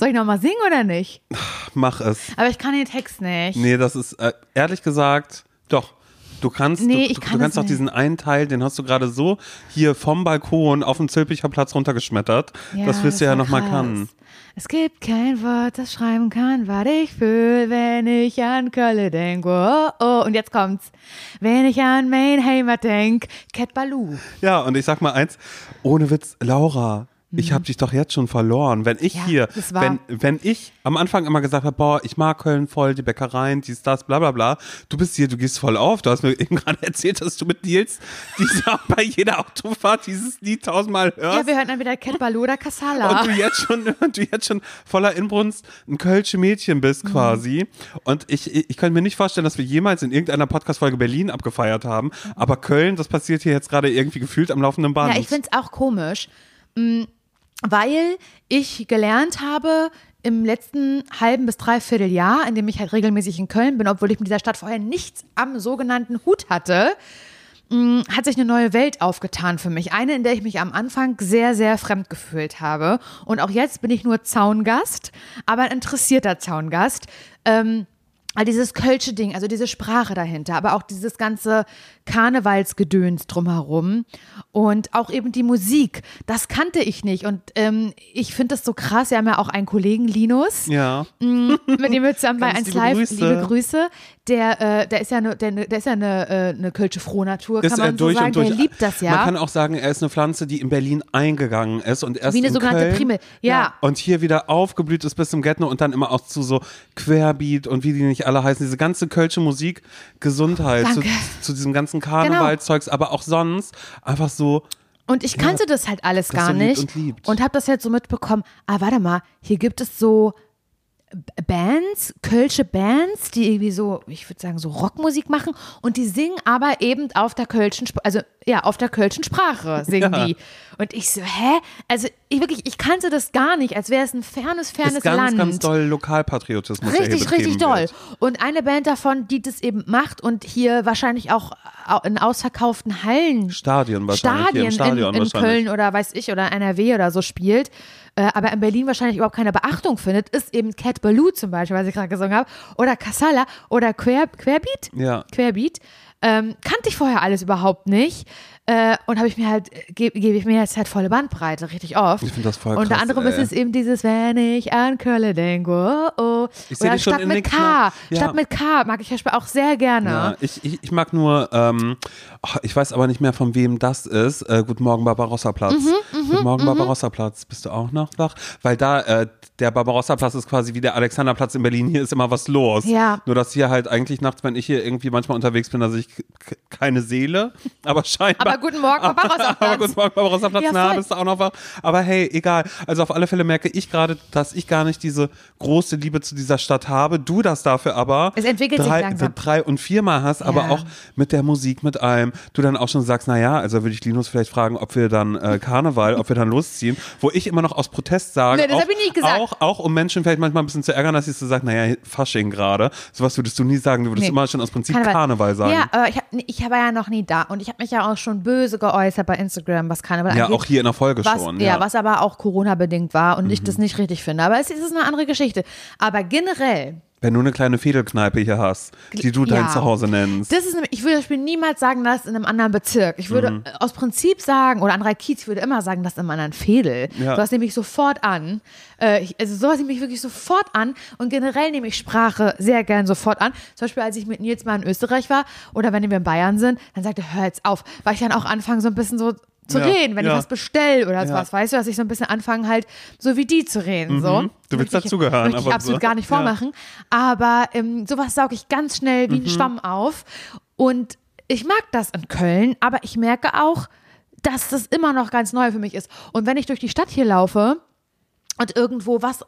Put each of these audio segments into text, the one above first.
Soll ich nochmal singen oder nicht? Mach es. Aber ich kann den Text nicht. Nee, das ist, äh, ehrlich gesagt, doch. Du kannst, Nee, du, ich kann du kannst es auch nicht. diesen einen Teil, den hast du gerade so hier vom Balkon auf den Zülpicher Platz runtergeschmettert. das wirst du ja war nochmal können. Es gibt kein Wort, das schreiben kann, was ich fühle, wenn ich an Kölle denke. Oh, oh. Und jetzt kommt's. Wenn ich an Main Heimat denk, Cat Baloo. Ja, und ich sag mal eins, ohne Witz, Laura, ich habe dich doch jetzt schon verloren. Wenn ich Mhm. Ja, hier, wenn, wenn ich am Anfang immer gesagt habe, boah, ich mag Köln voll, die Bäckereien, dies, das, bla bla bla, du bist hier, du gehst voll auf. Du hast mir eben gerade erzählt, dass du mit Nils diese, bei jeder Autofahrt dieses Lied tausendmal hörst. Ja, wir hören dann wieder Cat Baloo oder Casala. und du jetzt schon, und du jetzt schon voller Inbrunst ein Kölsche Mädchen bist Mhm. quasi. Und ich, ich, ich könnte mir nicht vorstellen, dass wir jemals in irgendeiner Podcast-Folge Berlin abgefeiert haben. Aber Köln, das passiert hier jetzt gerade irgendwie gefühlt am laufenden Band. Ja, ich finde es auch komisch, mh, weil ich gelernt habe im letzten halben bis dreiviertel Jahr, in dem ich halt regelmäßig in Köln bin, obwohl ich mit dieser Stadt vorher nichts am sogenannten Hut hatte, mh, hat sich eine neue Welt aufgetan für mich. Eine, in der ich mich am Anfang sehr, sehr fremd gefühlt habe. Und auch jetzt bin ich nur Zaungast, aber ein interessierter Zaungast. Ähm, All dieses Kölsche Ding, also diese Sprache dahinter, aber auch dieses ganze Karnevalsgedöns drumherum und auch eben die Musik, das kannte ich nicht. Und ähm, ich finde das so krass. Wir haben ja auch einen Kollegen, Linus, ja. mit dem wir zusammen bei Ganz 1 liebe Live, Grüße. liebe Grüße, der, äh, der ist ja, ne, der, der ist ja eine, äh, eine Kölsche Frohnatur, kann Ist man durch so sagen. und durch. Der liebt das ja. Man kann auch sagen, er ist eine Pflanze, die in Berlin eingegangen ist und erst Wie eine in sogenannte Köln, Primel. Ja. Und hier wieder aufgeblüht ist bis zum Gärtner und dann immer auch zu so Querbeat und wie die nicht alle heißen. Diese ganze Kölsche Musik, Gesundheit, zu. Genau. zu diesem ganzen Karnevalzeugs, aber auch sonst einfach so. Und ich kannte das halt alles gar so nicht und liebt. und habe das jetzt so mitbekommen. Ah, warte mal, hier gibt es so Bands, kölsche Bands, die irgendwie so, ich würde sagen, so Rockmusik machen und die singen aber eben auf der kölschen, Sp- also ja, auf der kölschen Sprache singen Ja. die. Und ich so, hä? Also ich wirklich, ich kannte das gar nicht, als wäre es ein fernes, fernes ist ganz, Land. ganz doll Lokalpatriotismus. Richtig, richtig doll. Wird. Und eine Band davon, die das eben macht und hier wahrscheinlich auch au- in ausverkauften Hallen Stadien wahrscheinlich. Stadien, Stadion in, in. Köln oder weiß ich oder NRW oder so spielt, aber in Berlin wahrscheinlich überhaupt keine Beachtung findet, ist eben Cat Baloo zum Beispiel, was ich gerade gesungen habe, oder Casala oder Quer, Querbeat. Ja. Querbeat. Ähm, kannte ich vorher alles überhaupt nicht. Äh, und habe ich mir halt, gebe geb ich mir jetzt halt volle Bandbreite, richtig oft. Ich find das voll Unter krass, anderem ey. ist es eben dieses, wenn ich an Köln denke, oh, oh. Ich Oder dich schon Stadt in mit K. Ja. Stadt mit K mag ich Beispiel auch sehr gerne. Ja, ich, ich, ich mag nur, ähm, oh, ich weiß aber nicht mehr, von wem das ist. Äh, Guten Morgen, Barbarossa-Platz. Mhm, Guten Morgen, Barbarossa-Platz. Bist du auch noch wach? Weil da, äh, der Barbarossa-Platz ist quasi wie der Alexanderplatz in Berlin. Hier ist immer was los. Ja. Nur, dass hier halt eigentlich nachts, wenn ich hier irgendwie manchmal unterwegs bin, da sehe ich keine Seele. Aber scheinbar. Aber guten Morgen, Barbarossa-Platz. aber guten Morgen, Barbarossa-Platz. Ja, Na, bist du auch noch wach? Aber hey, egal. Also auf alle Fälle merke ich gerade, dass ich gar nicht diese große Liebe zu dieser Stadt habe. Du das dafür aber Es entwickelt sich drei, langsam. drei und viermal hast, aber Ja. auch mit der Musik, mit allem. Du dann auch schon sagst, naja, also würde ich Linus vielleicht fragen, ob wir dann äh, Karneval, ob wir dann losziehen, wo ich immer noch aus Protest sage, Nee, das auch, hab ich nicht gesagt. Auch, auch um Menschen vielleicht manchmal ein bisschen zu ärgern, dass ich so sage, naja, Fasching gerade. Sowas würdest du nie sagen, du würdest Nee. immer schon aus Prinzip Karneval, sagen. Ja, aber ich, hab, ich war ja noch nie da und ich habe mich ja auch schon böse geäußert bei Instagram, was Karneval Ja, angeht. auch hier in der Folge was, schon. Ja. Ja, Mhm. was aber auch Corona-bedingt war und ich das nicht richtig finde. Aber es ist eine andere Geschichte. Aber generell, Wenn du eine kleine Fädelkneipe hier hast, die du dein Ja. Zuhause nennst. das ist, nämlich- ich würde das Spiel niemals sagen, das in einem anderen Bezirk. Ich würde Mhm. aus Prinzip sagen, oder André Kiez, ich würde immer sagen, das in einem anderen Fädel. Ja. Du hast nämlich sofort an. Äh, ich, also sowas nehme ich wirklich sofort an. Und generell nehme ich Sprache sehr gern sofort an. Zum Beispiel, als ich mit Nils mal in Österreich war oder wenn wir in Bayern sind, dann sagte er, hör jetzt auf. Weil ich dann auch anfange, so ein bisschen so zu Ja, reden, wenn ja. ich was bestelle oder Ja. sowas, weißt du, dass ich so ein bisschen anfange halt so wie die zu reden, so. Mhm. Du willst Möchte ich- dazugehören, Möchte ich absolut so. gar nicht Ja. vormachen, aber ähm, sowas sauge ich ganz schnell wie ein Mhm. Schwamm auf und ich mag das in Köln, aber ich merke auch, dass das immer noch ganz neu für mich ist und wenn ich durch die Stadt hier laufe und irgendwo was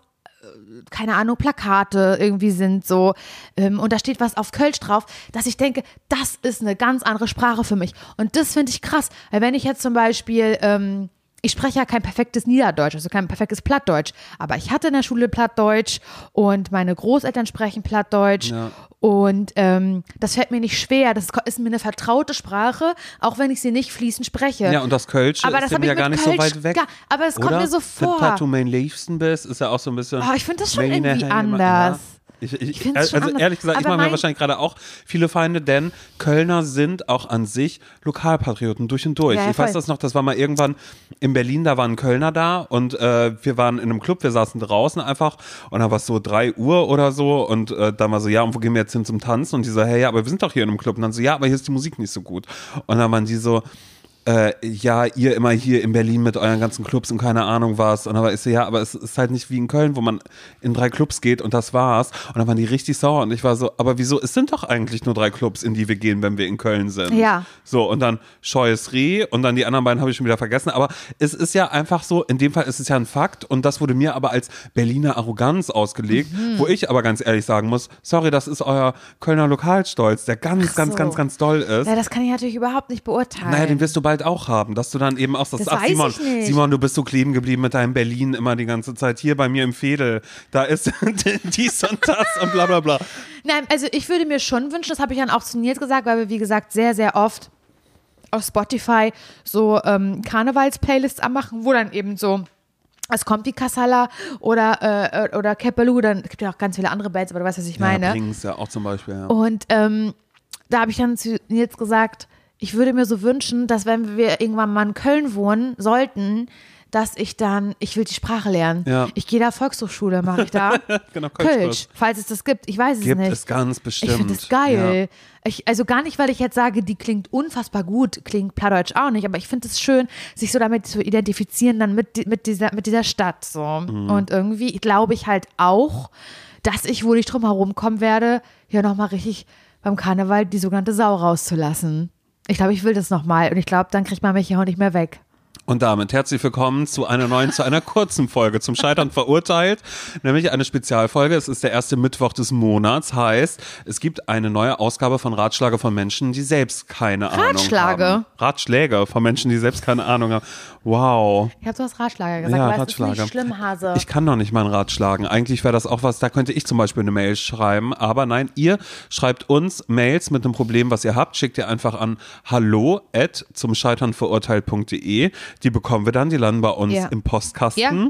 keine Ahnung, Plakate irgendwie sind so ähm, und da steht was auf Kölsch drauf, dass ich denke, das ist eine ganz andere Sprache für mich. Und das finde ich krass, weil wenn ich jetzt zum Beispiel ähm, ich spreche ja kein perfektes Niederdeutsch, also kein perfektes Plattdeutsch, aber ich hatte in der Schule Plattdeutsch und meine Großeltern sprechen Plattdeutsch Ja. und ähm, das fällt mir nicht schwer. Das ist mir eine vertraute Sprache, auch wenn ich sie nicht fließend spreche. Ja, und das Kölsche Aber ist das ja gar nicht Kölsch so weit weg. gar- aber es kommt mir so Wenn vor. du mein Liebsten bist, ist ja auch so ein bisschen. Oh, ich finde das schon irgendwie anders. Ja. Ich, ich, Ich also schon anders. ehrlich gesagt, ich Aber mache mir wahrscheinlich gerade auch viele Feinde, denn Kölner sind auch an sich Lokalpatrioten durch und durch. Ja, ja, ich weiß das noch, das war mal irgendwann in Berlin, da war ein Kölner da und äh, wir waren in einem Club, wir saßen draußen einfach und da war es so drei Uhr oder so und äh, dann war so, ja, und wo gehen wir jetzt hin zum Tanzen? Und die so, hey, ja, aber wir sind doch hier in einem Club. Und dann so, ja, aber hier ist die Musik nicht so gut. Und dann waren die so, äh, ja, ihr immer hier in Berlin mit euren ganzen Clubs und keine Ahnung was. Und aber ich so, ja, aber es ist halt nicht wie in Köln, wo man in drei Clubs geht und das war's. Und dann waren die richtig sauer und ich war so, aber wieso? Es sind doch eigentlich nur drei Clubs, in die wir gehen, wenn wir in Köln sind. Ja. So, und dann Scheues Reh und dann die anderen beiden habe ich schon wieder vergessen. Aber es ist ja einfach so, in dem Fall ist es ja ein Fakt und das wurde mir aber als Berliner Arroganz ausgelegt, Mhm. wo ich aber ganz ehrlich sagen muss, sorry, das ist euer Kölner Lokalstolz, der ganz, Ach ganz, so. ganz, ganz doll ist. Ja, das kann ich natürlich überhaupt nicht beurteilen. Naja, den wirst du bald auch haben, dass du dann eben auch sagst, Das ach Simon. Simon, du bist so kleben geblieben mit deinem Berlin immer die ganze Zeit. Hier bei mir im Fädel, da ist dies und das und bla bla bla. Nein, also ich würde mir schon wünschen, das habe ich dann auch zu Nils gesagt, weil wir, wie gesagt, sehr, sehr oft auf Spotify so ähm, Karnevals-Playlists anmachen, wo dann eben so es kommt wie Kassala oder, äh, oder Kepelu, dann gibt ja auch ganz viele andere Bands, aber du weißt, was ich meine. Ja, Brings ja auch zum Beispiel, ja. Und ähm, da habe ich dann zu Nils gesagt, ich würde mir so wünschen, dass wenn wir irgendwann mal in Köln wohnen sollten, dass ich dann, ich will die Sprache lernen. Ja. Ich gehe da Volkshochschule, mache ich da. Genau, Kölsch, falls es das gibt. Ich weiß es Gibt nicht. es ganz bestimmt. Ich finde das geil. Ich, also gar nicht, weil ich jetzt sage, die klingt unfassbar gut, klingt Plattdeutsch auch nicht, aber ich finde es schön, sich so damit zu identifizieren, dann mit, mit, dieser, mit dieser Stadt. So. Mhm. Und irgendwie glaube ich halt auch, dass ich, wo ich drum herum kommen werde, hier nochmal richtig beim Karneval die sogenannte Sau rauszulassen. Ich glaube, ich will das nochmal und ich glaube, dann kriegt man mich hier auch nicht mehr weg. Und damit herzlich willkommen zu einer neuen, zu einer kurzen Folge zum Scheitern verurteilt, nämlich eine Spezialfolge. Es ist der erste Mittwoch des Monats, heißt, es gibt eine neue Ausgabe von Ratschläge von Menschen, die selbst keine Ratschläge? Ahnung haben. Ratschläge von Menschen, die selbst keine Ahnung haben. Wow. Ich habe sowas Ratschlager gesagt, Ja, aber ist nicht schlimm, Hase. Ich kann doch nicht mal einen Rat schlagen. Eigentlich wäre das auch was, da könnte ich zum Beispiel eine Mail schreiben. Aber nein, ihr schreibt uns Mails mit einem Problem, was ihr habt. Schickt ihr einfach an hallo at zum Scheitern verurteilt.de. Die bekommen wir dann, die landen bei uns Ja. im Postkasten. Ja.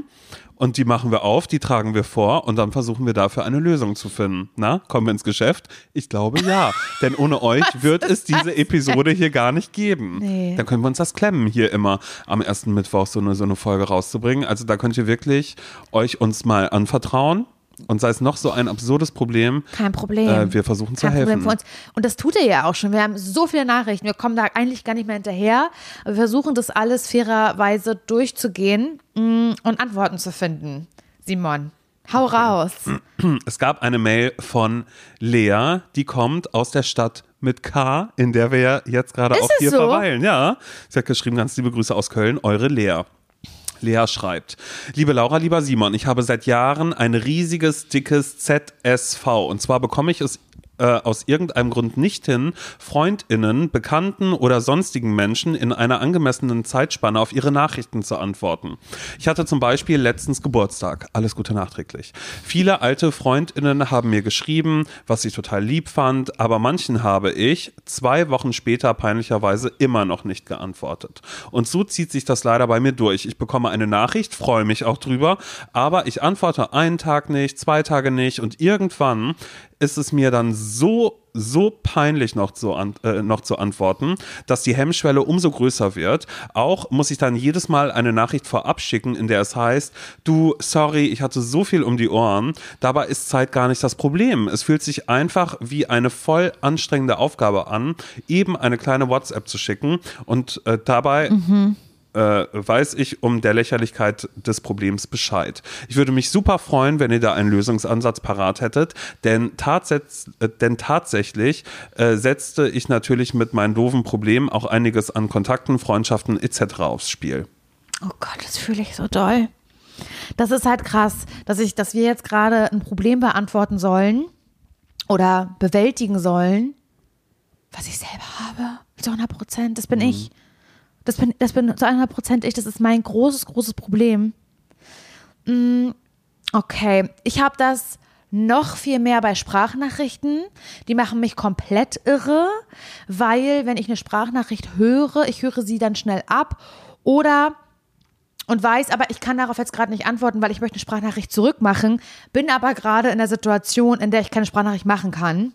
Und die machen wir auf, die tragen wir vor und dann versuchen wir dafür eine Lösung zu finden. Na, kommen wir ins Geschäft? Ich glaube ja. Denn ohne euch wird es diese Episode hier gar nicht geben. Nee. Dann können wir uns das klemmen, hier immer am ersten Mittwoch so eine, so eine Folge rauszubringen. Also da könnt ihr wirklich euch uns mal anvertrauen. Und sei es noch so ein absurdes Problem, Kein Problem. äh, wir versuchen zu Kein helfen. Problem für uns. Und das tut er ja auch schon. Wir haben so viele Nachrichten. Wir kommen da eigentlich gar nicht mehr hinterher. Wir versuchen das alles fairerweise durchzugehen mm, und Antworten zu finden. Simon, hau raus. Es gab eine Mail von Lea, die kommt aus der Stadt mit K, in der wir ja jetzt gerade auch hier so? verweilen. Ja, sie hat geschrieben, ganz liebe Grüße aus Köln, eure Lea. Lea schreibt, liebe Laura, lieber Simon, ich habe seit Jahren ein riesiges, dickes ZSV. Und zwar bekomme ich es äh, aus irgendeinem Grund nicht hin, Freundinnen, Bekannten oder sonstigen Menschen in einer angemessenen Zeitspanne auf ihre Nachrichten zu antworten. Ich hatte zum Beispiel letztens Geburtstag. Alles Gute nachträglich. Viele alte Freundinnen haben mir geschrieben, was ich total lieb fand, aber manchen habe ich zwei Wochen später peinlicherweise immer noch nicht geantwortet. Und so zieht sich das leider bei mir durch. Ich bekomme eine Nachricht, freue mich auch drüber, aber ich antworte einen Tag nicht, zwei Tage nicht und irgendwann ist es mir dann so so peinlich noch zu, an, äh, noch zu antworten, dass die Hemmschwelle umso größer wird. Auch muss ich dann jedes Mal eine Nachricht vorab schicken, in der es heißt, du, sorry, ich hatte so viel um die Ohren. Dabei ist Zeit gar nicht das Problem. Es fühlt sich einfach wie eine voll anstrengende Aufgabe an, eben eine kleine WhatsApp zu schicken und äh, dabei äh, weiß ich um der Lächerlichkeit des Problems Bescheid. Ich würde mich super freuen, wenn ihr da einen Lösungsansatz parat hättet, denn, tatsätz, äh, denn tatsächlich äh, setzte ich natürlich mit meinen doofen Problemen auch einiges an Kontakten, Freundschaften etc. aufs Spiel. Oh Gott, das fühle ich so doll. Das ist halt krass, dass ich, dass wir jetzt gerade ein Problem beantworten sollen oder bewältigen sollen, was ich selber habe. Zu 100 Prozent, das bin ich. Das bin, das bin zu 100 Prozent ich. Das ist mein großes, großes Problem. Mm, okay, ich habe das noch viel mehr bei Sprachnachrichten. Die machen mich komplett irre, weil wenn ich eine Sprachnachricht höre, ich höre sie dann schnell ab oder und weiß, aber ich kann darauf jetzt gerade nicht antworten, weil ich möchte eine Sprachnachricht zurückmachen, bin aber gerade in der Situation, in der ich keine Sprachnachricht machen kann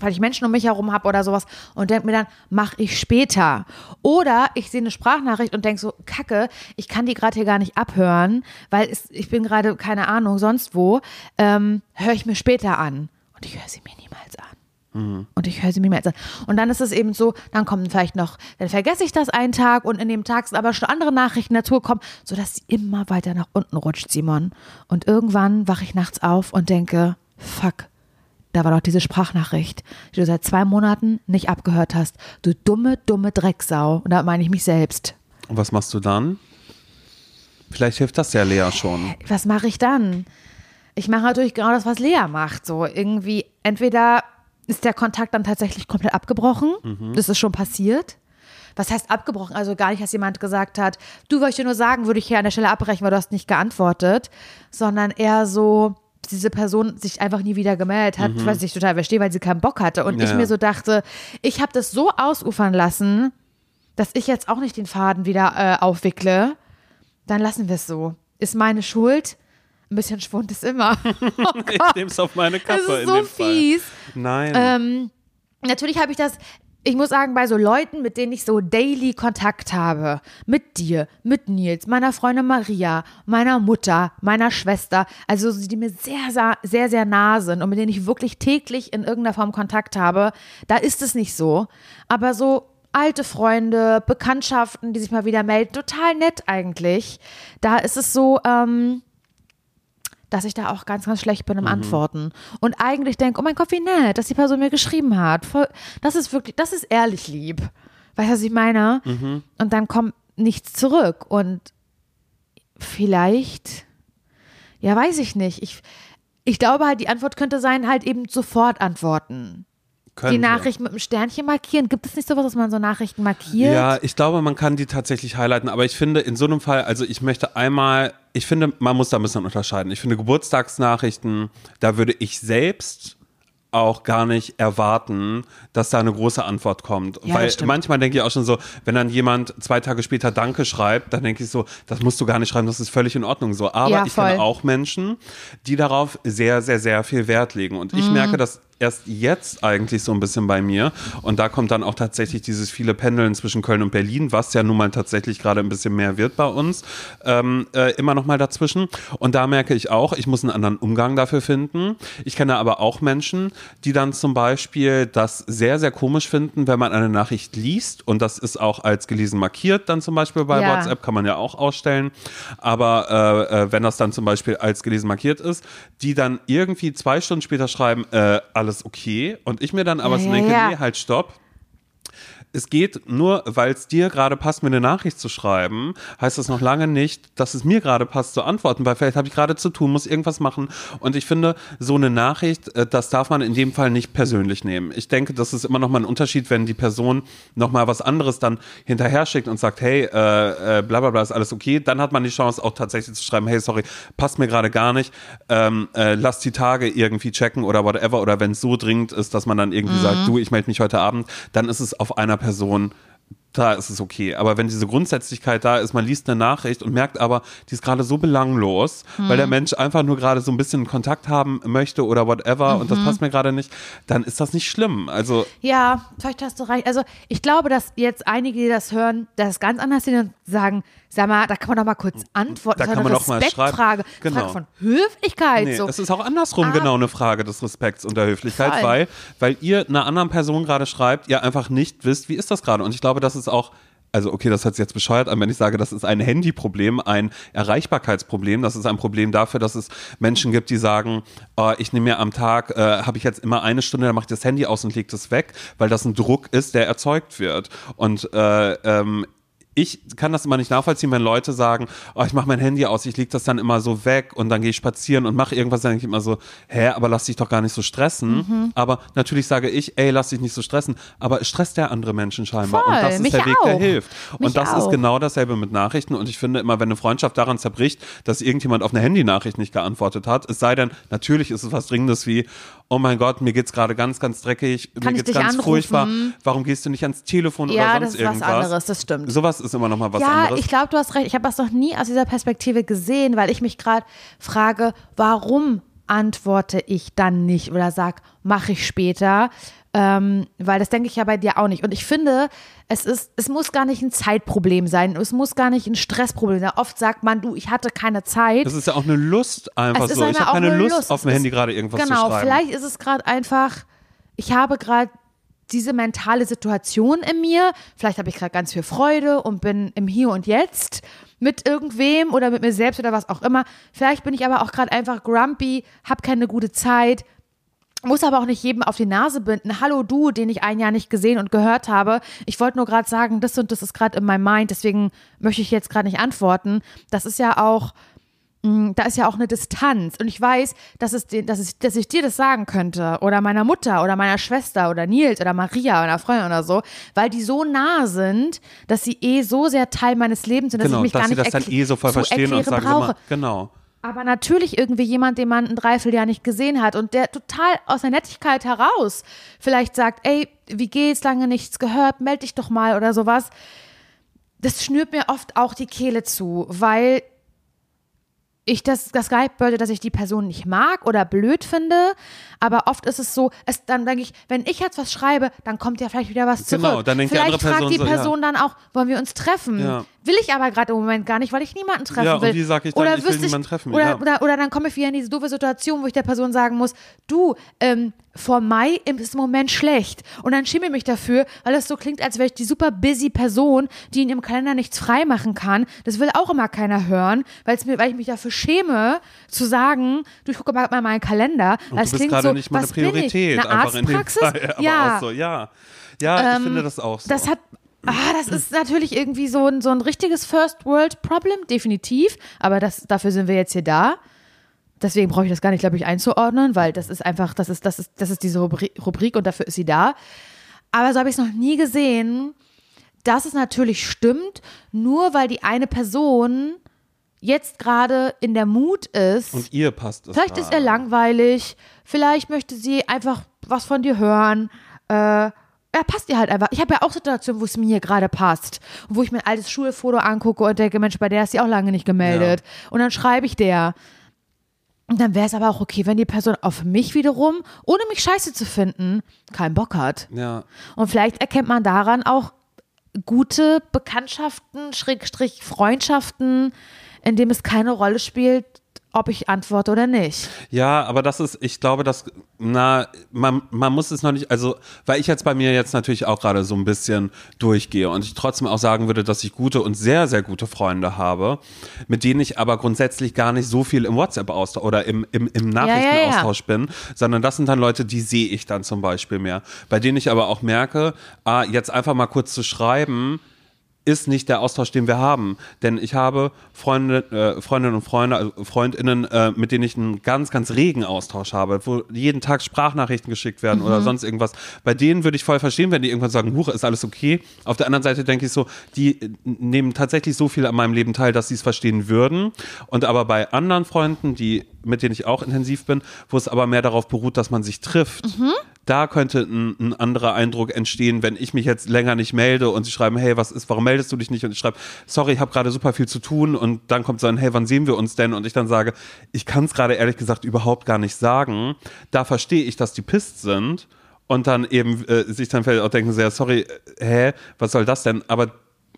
weil ich Menschen um mich herum habe oder sowas und denke mir dann, mach ich später. Oder ich sehe eine Sprachnachricht und denke so, kacke, ich kann die gerade hier gar nicht abhören, weil es, ich bin gerade, keine Ahnung, sonst wo, ähm, höre ich mir später an. Und ich höre sie mir niemals an. Mhm. Und ich höre sie mir niemals an. Und dann ist es eben so, dann kommen vielleicht noch, dann vergesse ich das einen Tag und in dem Tag sind aber schon andere Nachrichten dazu gekommen, sodass sie immer weiter nach unten rutscht, Simon. Und irgendwann wache ich nachts auf und denke, fuck, da war doch diese Sprachnachricht, die du seit zwei Monaten nicht abgehört hast. Du dumme, dumme Drecksau. Und da meine ich mich selbst. Und was machst du dann? Vielleicht hilft das ja Lea schon. Was mache ich dann? Ich mache natürlich genau das, was Lea macht. So irgendwie, entweder ist der Kontakt dann tatsächlich komplett abgebrochen. Mhm. Das ist schon passiert. Was heißt abgebrochen? Also gar nicht, dass jemand gesagt hat, du wollte ich dir nur sagen, würde ich hier an der Stelle abbrechen, weil du hast nicht geantwortet, sondern eher so, diese Person sich einfach nie wieder gemeldet hat, mhm. was ich total verstehe, weil sie keinen Bock hatte. Und ja. ich mir so dachte, ich habe das so ausufern lassen, dass ich jetzt auch nicht den Faden wieder äh, aufwickle. Dann lassen wir es so. Ist meine Schuld. Ein bisschen Schwund ist immer. Oh ich nehme es auf meine Kappe. Das ist so fies. Fall. Nein. Ähm, natürlich habe ich das ich muss sagen, bei so Leuten, mit denen ich so daily Kontakt habe, mit dir, mit Nils, meiner Freundin Maria, meiner Mutter, meiner Schwester, also die mir sehr, sehr, sehr nah sind und mit denen ich wirklich täglich in irgendeiner Form Kontakt habe, da ist es nicht so. Aber so alte Freunde, Bekanntschaften, die sich mal wieder melden, total nett eigentlich. Da ist es so, ähm, dass ich da auch ganz, ganz schlecht bin im mhm. Antworten. Und eigentlich denke, oh mein Gott, wie nett, dass die Person mir geschrieben hat. Voll, das ist wirklich, das ist ehrlich lieb. Weißt du, was ich meine? Mhm. Und dann kommt nichts zurück. Und vielleicht, ja, weiß ich nicht. Ich, ich glaube halt, die Antwort könnte sein, halt eben sofort antworten. Könnte. Die Nachricht mit einem Sternchen markieren. Gibt es nicht sowas, dass man so Nachrichten markiert? Ja, ich glaube, man kann die tatsächlich highlighten. Aber ich finde, in so einem Fall, also ich möchte einmal, ich finde, man muss da ein bisschen unterscheiden. Ich finde Geburtstagsnachrichten, da würde ich selbst auch gar nicht erwarten, dass da eine große Antwort kommt. Ja, Weil manchmal denke ich auch schon so, wenn dann jemand zwei Tage später Danke schreibt, dann denke ich so, das musst du gar nicht schreiben, das ist völlig in Ordnung so. Aber ja, ich kenne auch Menschen, die darauf sehr, sehr, sehr viel Wert legen. Und ich mhm. merke, dass erst jetzt eigentlich so ein bisschen bei mir. Und da kommt dann auch tatsächlich dieses viele Pendeln zwischen Köln und Berlin, was ja nun mal tatsächlich gerade ein bisschen mehr wird bei uns, ähm, äh, immer noch mal dazwischen. Und da merke ich auch, ich muss einen anderen Umgang dafür finden. Ich kenne aber auch Menschen, die dann zum Beispiel das sehr, sehr komisch finden, wenn man eine Nachricht liest. Und das ist auch als gelesen markiert, dann zum Beispiel bei ja. WhatsApp, kann man ja auch ausstellen. Aber äh, äh, wenn das dann zum Beispiel als gelesen markiert ist, die dann irgendwie zwei Stunden später schreiben, äh, alles okay. Und ich mir dann aber ja, so denke, ja. nee, halt stopp es geht nur, weil es dir gerade passt, mir eine Nachricht zu schreiben, heißt das noch lange nicht, dass es mir gerade passt zu antworten, weil vielleicht habe ich gerade zu tun, muss irgendwas machen. Und ich finde, so eine Nachricht, äh, das darf man in dem Fall nicht persönlich nehmen. Ich denke, das ist immer noch mal ein Unterschied, wenn die Person noch mal was anderes dann hinterher schickt und sagt, hey, äh, äh, bla bla bla, ist alles okay. Dann hat man die Chance auch tatsächlich zu schreiben, hey, sorry, passt mir gerade gar nicht. Ähm, äh, lass die Tage irgendwie checken oder whatever. Oder wenn es so dringend ist, dass man dann irgendwie mhm. sagt, du, ich melde mich heute Abend, dann ist es auf einer Person da ist es okay. Aber wenn diese Grundsätzlichkeit da ist, man liest eine Nachricht und merkt aber, die ist gerade so belanglos, hm. weil der Mensch einfach nur gerade so ein bisschen Kontakt haben möchte oder whatever mhm. und das mhm. passt mir gerade nicht, dann ist das nicht schlimm. Also ja, vielleicht hast du recht. Also ich glaube, dass jetzt einige, die das hören, das ganz anders sehen und sagen, sag mal, da kann man doch mal kurz antworten. Da kann man doch mal schreiben. Frage, genau. Frage von Höflichkeit. Nee, so. Es ist auch andersrum ah. genau eine Frage des Respekts und der Höflichkeit, weil, weil ihr einer anderen Person gerade schreibt, ihr einfach nicht wisst, wie ist das gerade. Und ich glaube, das ist auch also okay, das hört sich jetzt bescheuert an, wenn ich sage, das ist ein Handyproblem, ein Erreichbarkeitsproblem. Das ist ein Problem dafür, dass es Menschen gibt, die sagen, oh, ich nehme mir am Tag, äh, habe ich jetzt immer eine Stunde, dann mache ich das Handy aus und lege das weg, weil das ein Druck ist, der erzeugt wird. Und äh, ähm, ich kann das immer nicht nachvollziehen, wenn Leute sagen, oh, ich mache mein Handy aus, ich lege das dann immer so weg und dann gehe ich spazieren und mache irgendwas, dann denke ich immer so, hä, aber lass dich doch gar nicht so stressen. Mhm. Aber natürlich sage ich, ey, lass dich nicht so stressen, aber es stresst ja andere Menschen scheinbar Voll, und das ist der Weg, der auch. hilft. Mich und das ist auch. genau dasselbe mit Nachrichten und ich finde immer, wenn eine Freundschaft daran zerbricht, dass irgendjemand auf eine Handynachricht nicht geantwortet hat, es sei denn, natürlich ist es was Dringendes wie, oh mein Gott, mir geht's gerade ganz, ganz dreckig, Kann mir geht's ganz anrufen? furchtbar, warum gehst du nicht ans Telefon Ja, oder das sonst ist was irgendwas? anderes, das stimmt. Sowas ist immer noch mal was ja, anderes. ich glaube, du hast recht. Ich habe das noch nie aus dieser Perspektive gesehen, weil ich mich gerade frage, warum antworte ich dann nicht oder sag, mache ich später? Ähm, weil das denke ich ja bei dir auch nicht. Und ich finde, es ist, es muss gar nicht ein Zeitproblem sein. Es muss gar nicht ein Stressproblem sein. Oft sagt man, du, ich hatte keine Zeit. Das ist ja auch eine Lust einfach Es ist so. Ich eine- habe keine eine Lust, Lust. auf dem Handy gerade irgendwas zu Genau, schreiben. vielleicht ist es gerade einfach, ich habe gerade diese mentale Situation in mir. Vielleicht habe ich gerade ganz viel Freude und bin im Hier und Jetzt mit irgendwem oder mit mir selbst oder was auch immer. Vielleicht bin ich aber auch gerade einfach grumpy, habe keine gute Zeit. Muss aber auch nicht jedem auf die Nase binden. Hallo du, den ich ein Jahr nicht gesehen und gehört habe. Ich wollte nur gerade sagen, das und das ist gerade in meinem Mind, deswegen möchte ich jetzt gerade nicht antworten. Das ist ja auch, mh, da ist ja auch eine Distanz. Und ich weiß, dass, es, den- dass, es, dass ich dir das sagen könnte. Oder meiner Mutter oder meiner Schwester oder Nils oder Maria oder Freundin oder so. Weil die so nah sind, dass sie eh so sehr Teil meines Lebens sind, dass genau, ich mich dass gar sie nicht das dann eh so voll verstehen und sagen brauche. immer, genau. Aber natürlich irgendwie jemand, den man ein Dreivierteljahr nicht gesehen hat und der total aus der Nettigkeit heraus vielleicht sagt, ey, wie geht's, lange nichts gehört, meld dich doch mal oder sowas. Das schnürt mir oft auch die Kehle zu, weil ich das, das bedeutet, dass ich die Person nicht mag oder blöd finde, aber oft ist es so, es, dann denke ich, wenn ich jetzt was schreibe, dann kommt ja vielleicht wieder was zurück. Genau, dann denkt die vielleicht andere fragt Person die so, ja. Person dann auch, wollen wir uns treffen? Ja. Will ich aber gerade im Moment gar nicht, weil ich niemanden treffen Ja, und will. wie sag ich dann, oder ich will niemanden treffen, Oder, ja. oder, oder dann komme ich wieder in diese doofe Situation, wo ich der Person sagen muss, du, ähm, vor Mai ist im Moment schlecht. Und dann schäme ich mich dafür, weil das so klingt, als wäre ich die super busy Person, die in ihrem Kalender nichts frei machen kann. Das will auch immer keiner hören, mir, weil ich mich dafür schäme, zu sagen, du, ich gucke mal in meinen Kalender. Und das du bist klingt gerade so, nicht meine ich? Priorität, Eine einfach in dem Arztpraxis? Fall. Aber ja. auch so, ja. Ja, ich Ähm, finde das auch so. Das hat, ah, das ist natürlich irgendwie so ein, so ein richtiges First World Problem, definitiv. Aber das, dafür sind wir jetzt hier da. Deswegen brauche ich das gar nicht, glaube ich, einzuordnen, weil das ist einfach, das ist, das ist, das ist diese Rubri- Rubrik und dafür ist sie da. Aber so habe ich es noch nie gesehen, dass es natürlich stimmt, nur weil die eine Person jetzt gerade in der Mut ist. und ihr passt es. Vielleicht ist er langweilig, vielleicht möchte sie einfach was von dir hören. Äh, ja, passt ihr halt einfach. Ich habe ja auch Situationen, wo es mir gerade passt. Und wo ich mir ein altes Schulfoto angucke und denke, Mensch, bei der ist sie auch lange nicht gemeldet. Und dann schreibe ich der. Und dann wäre es aber auch okay, wenn die Person auf mich wiederum, ohne mich scheiße zu finden, keinen Bock hat. Ja. Und vielleicht erkennt man daran auch gute Bekanntschaften, Schrägstrich Freundschaften, in dem es keine Rolle spielt, ob ich antworte oder nicht. Ja, aber das ist, ich glaube, dass, na, man, man muss es noch nicht, also, weil ich jetzt bei mir jetzt natürlich auch gerade so ein bisschen durchgehe und ich trotzdem auch sagen würde, dass ich gute und sehr, sehr gute Freunde habe, mit denen ich aber grundsätzlich gar nicht so viel im WhatsApp-Austausch oder im, im, im Nachrichtenaustausch bin, sondern das sind dann Leute, die sehe ich dann zum Beispiel mehr. Bei denen ich aber auch merke, ah, jetzt einfach mal kurz zu schreiben, ist nicht der Austausch, den wir haben. Denn ich habe Freunde, äh, Freundinnen und Freunde, also Freundinnen, äh, mit denen ich einen ganz, ganz regen Austausch habe, wo jeden Tag Sprachnachrichten geschickt werden oder sonst irgendwas. Bei denen würde ich voll verstehen, wenn die irgendwann sagen, Huch, ist alles okay. Auf der anderen Seite denke ich so, die äh, nehmen tatsächlich so viel an meinem Leben teil, dass sie es verstehen würden. Und aber bei anderen Freunden, die, mit denen ich auch intensiv bin, wo es aber mehr darauf beruht, dass man sich trifft, da könnte ein, ein anderer Eindruck entstehen, wenn ich mich jetzt länger nicht melde und sie schreiben, hey, was ist, warum meldest du dich nicht? Und ich schreibe, sorry, ich habe gerade super viel zu tun und dann kommt so ein, hey, wann sehen wir uns denn? Und ich dann sage, ich kann es gerade ehrlich gesagt überhaupt gar nicht sagen. Da verstehe ich, dass die pisst sind und dann eben äh, sich dann vielleicht auch denken, sehr, sorry, äh, hä, was soll das denn? Aber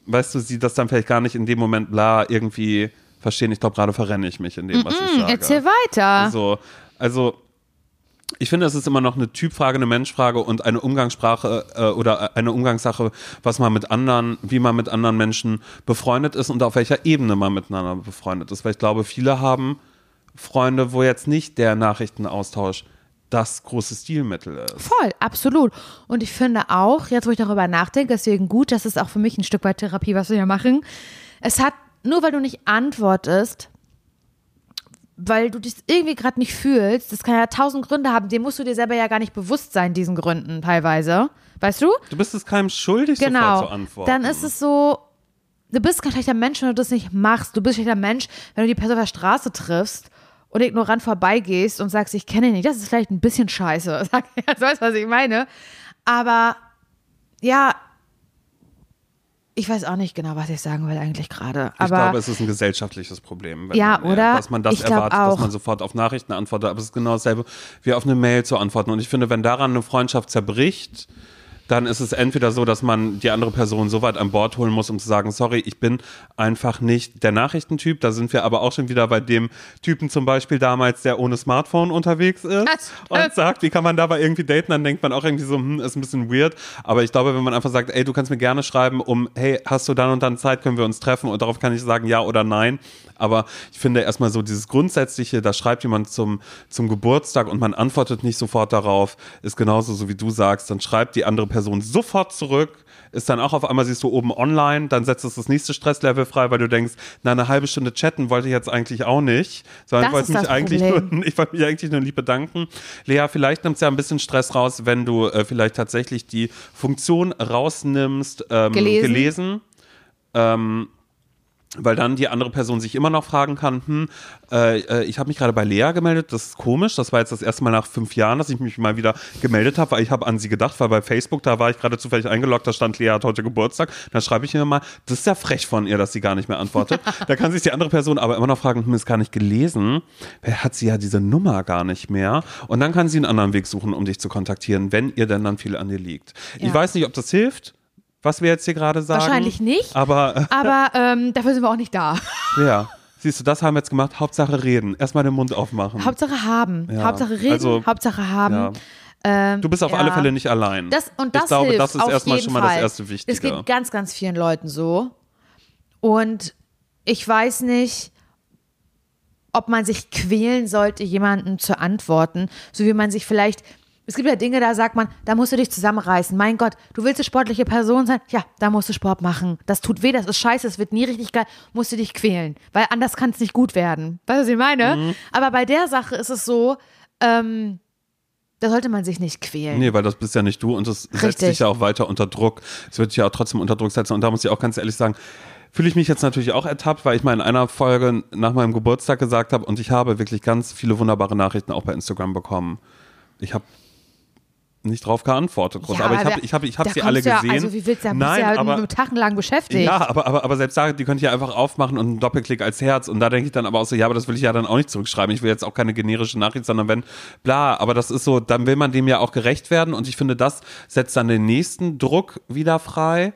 weißt du, sie das dann vielleicht gar nicht in dem Moment bla irgendwie verstehen. Ich glaube, gerade verrenne ich mich in dem, was ich sage. Erzähl weiter. Also, also ich finde, es ist immer noch eine Typfrage, eine Menschfrage und eine Umgangssprache äh, oder eine Umgangssache, was man mit anderen, wie man mit anderen Menschen befreundet ist und auf welcher Ebene man miteinander befreundet ist. Weil ich glaube, viele haben Freunde, wo jetzt nicht der Nachrichtenaustausch das große Stilmittel ist. Voll, absolut. Und ich finde auch, jetzt wo ich darüber nachdenke, deswegen gut, das ist auch für mich ein Stück weit Therapie, was wir hier machen. Es hat, nur weil du nicht antwortest, weil du dich irgendwie gerade nicht fühlst, das kann ja tausend Gründe haben, dem musst du dir selber ja gar nicht bewusst sein, diesen Gründen teilweise. Weißt du? Du bist es keinem schuldig, Genau. sofort zu antworten. Dann ist es so, du bist kein schlechter Mensch, wenn du das nicht machst. Du bist ein schlechter Mensch, wenn du die Person auf der Straße triffst und ignorant vorbeigehst und sagst, ich kenne ihn nicht. Das ist vielleicht ein bisschen scheiße. Sag, ja, du weißt, was ich meine. Aber ja, ich weiß auch nicht genau, was ich sagen will eigentlich gerade. Ich Aber glaube, es ist ein gesellschaftliches Problem. Ja, man, oder? Dass man das Ich erwartet, dass man sofort auf Nachrichten antwortet. Aber es ist genau dasselbe wie auf eine Mail zu antworten. Und ich finde, wenn daran eine Freundschaft zerbricht, dann ist es entweder so, dass man die andere Person so weit an Bord holen muss, um zu sagen, sorry, ich bin einfach nicht der Nachrichtentyp. Da sind wir aber auch schon wieder bei dem Typen zum Beispiel damals, der ohne Smartphone unterwegs ist und stimmt. sagt, wie kann man dabei irgendwie daten? Dann denkt man auch irgendwie so, hm, ist ein bisschen weird. Aber ich glaube, wenn man einfach sagt, ey, du kannst mir gerne schreiben, um, hey, hast du dann und dann Zeit, können wir uns treffen? Und darauf kann ich sagen, ja oder nein. Aber ich finde erstmal so dieses Grundsätzliche, da schreibt jemand zum, zum Geburtstag und man antwortet nicht sofort darauf, ist genauso so wie du sagst. Dann schreibt die andere Person sofort zurück, ist dann auch auf einmal, siehst du oben online, dann setzt es das nächste Stresslevel frei, weil du denkst, na, eine halbe Stunde chatten wollte ich jetzt eigentlich auch nicht, sondern Das ich wollte mich eigentlich Problem. nur, ich wollte mich eigentlich nur lieb bedanken. Lea, vielleicht nimmt es ja ein bisschen Stress raus, wenn du äh, vielleicht tatsächlich die Funktion rausnimmst, ähm, Gelesen. gelesen ähm, weil dann die andere Person sich immer noch fragen kann, hm, äh, äh, ich habe mich gerade bei Lea gemeldet, das ist komisch, das war jetzt das erste Mal nach fünf Jahren, dass ich mich mal wieder gemeldet habe, weil ich habe an sie gedacht, weil bei Facebook, da war ich gerade zufällig eingeloggt, da stand Lea hat heute Geburtstag, dann schreibe ich ihr mal, das ist ja frech von ihr, dass sie gar nicht mehr antwortet. da kann sich die andere Person aber immer noch fragen, hm, ist gar nicht gelesen, wer hat sie ja diese Nummer gar nicht mehr und dann kann sie einen anderen Weg suchen, um dich zu kontaktieren, wenn ihr denn dann viel an dir liegt. Ich Ja. weiß nicht, ob das hilft, was wir jetzt hier gerade sagen. Wahrscheinlich nicht. Aber aber ähm, dafür sind wir auch nicht da. ja, siehst du, das haben wir jetzt gemacht. Hauptsache reden. Erstmal den Mund aufmachen. Hauptsache haben. Ja, Hauptsache reden, also, Hauptsache haben. ja. Ähm, Du bist auf ja. alle Fälle nicht allein. Das, und das ich glaube, hilft das ist erstmal schon mal Fall. das erste Es Wichtige. geht ganz, ganz vielen Leuten so. Und ich weiß nicht, ob man sich quälen sollte, jemandem zu antworten, so wie man sich vielleicht. Es gibt ja Dinge, da sagt man, da musst du dich zusammenreißen. Mein Gott, du willst eine sportliche Person sein? Ja, da musst du Sport machen. Das tut weh, das ist scheiße, es wird nie richtig geil. Musst du dich quälen, weil anders kann es nicht gut werden. Weißt du, was ich meine? Mhm. Aber bei der Sache ist es so, ähm, da sollte man sich nicht quälen. Nee, weil das bist ja nicht du und das setzt Richtig. dich ja auch weiter unter Druck. Es wird dich ja auch trotzdem unter Druck setzen. Und da muss ich auch ganz ehrlich sagen, fühle ich mich jetzt natürlich auch ertappt, weil ich mal in einer Folge nach meinem Geburtstag gesagt habe und ich habe wirklich ganz viele wunderbare Nachrichten auch bei Instagram bekommen. Ich habe nicht drauf geantwortet, Ja, aber ich habe ich hab, ich hab sie alle du ja, gesehen. Also wie willst du, da bist Nein, du ja aber, tagelang beschäftigt. Ja, aber, aber, aber selbst da, die könnt ihr einfach aufmachen und einen Doppelklick als Herz. Und da denke ich dann aber auch so, ja, aber das will ich ja dann auch nicht zurückschreiben. Ich will jetzt auch keine generische Nachricht, sondern wenn, bla, aber das ist so, dann will man dem ja auch gerecht werden. Und ich finde, das setzt dann den nächsten Druck wieder frei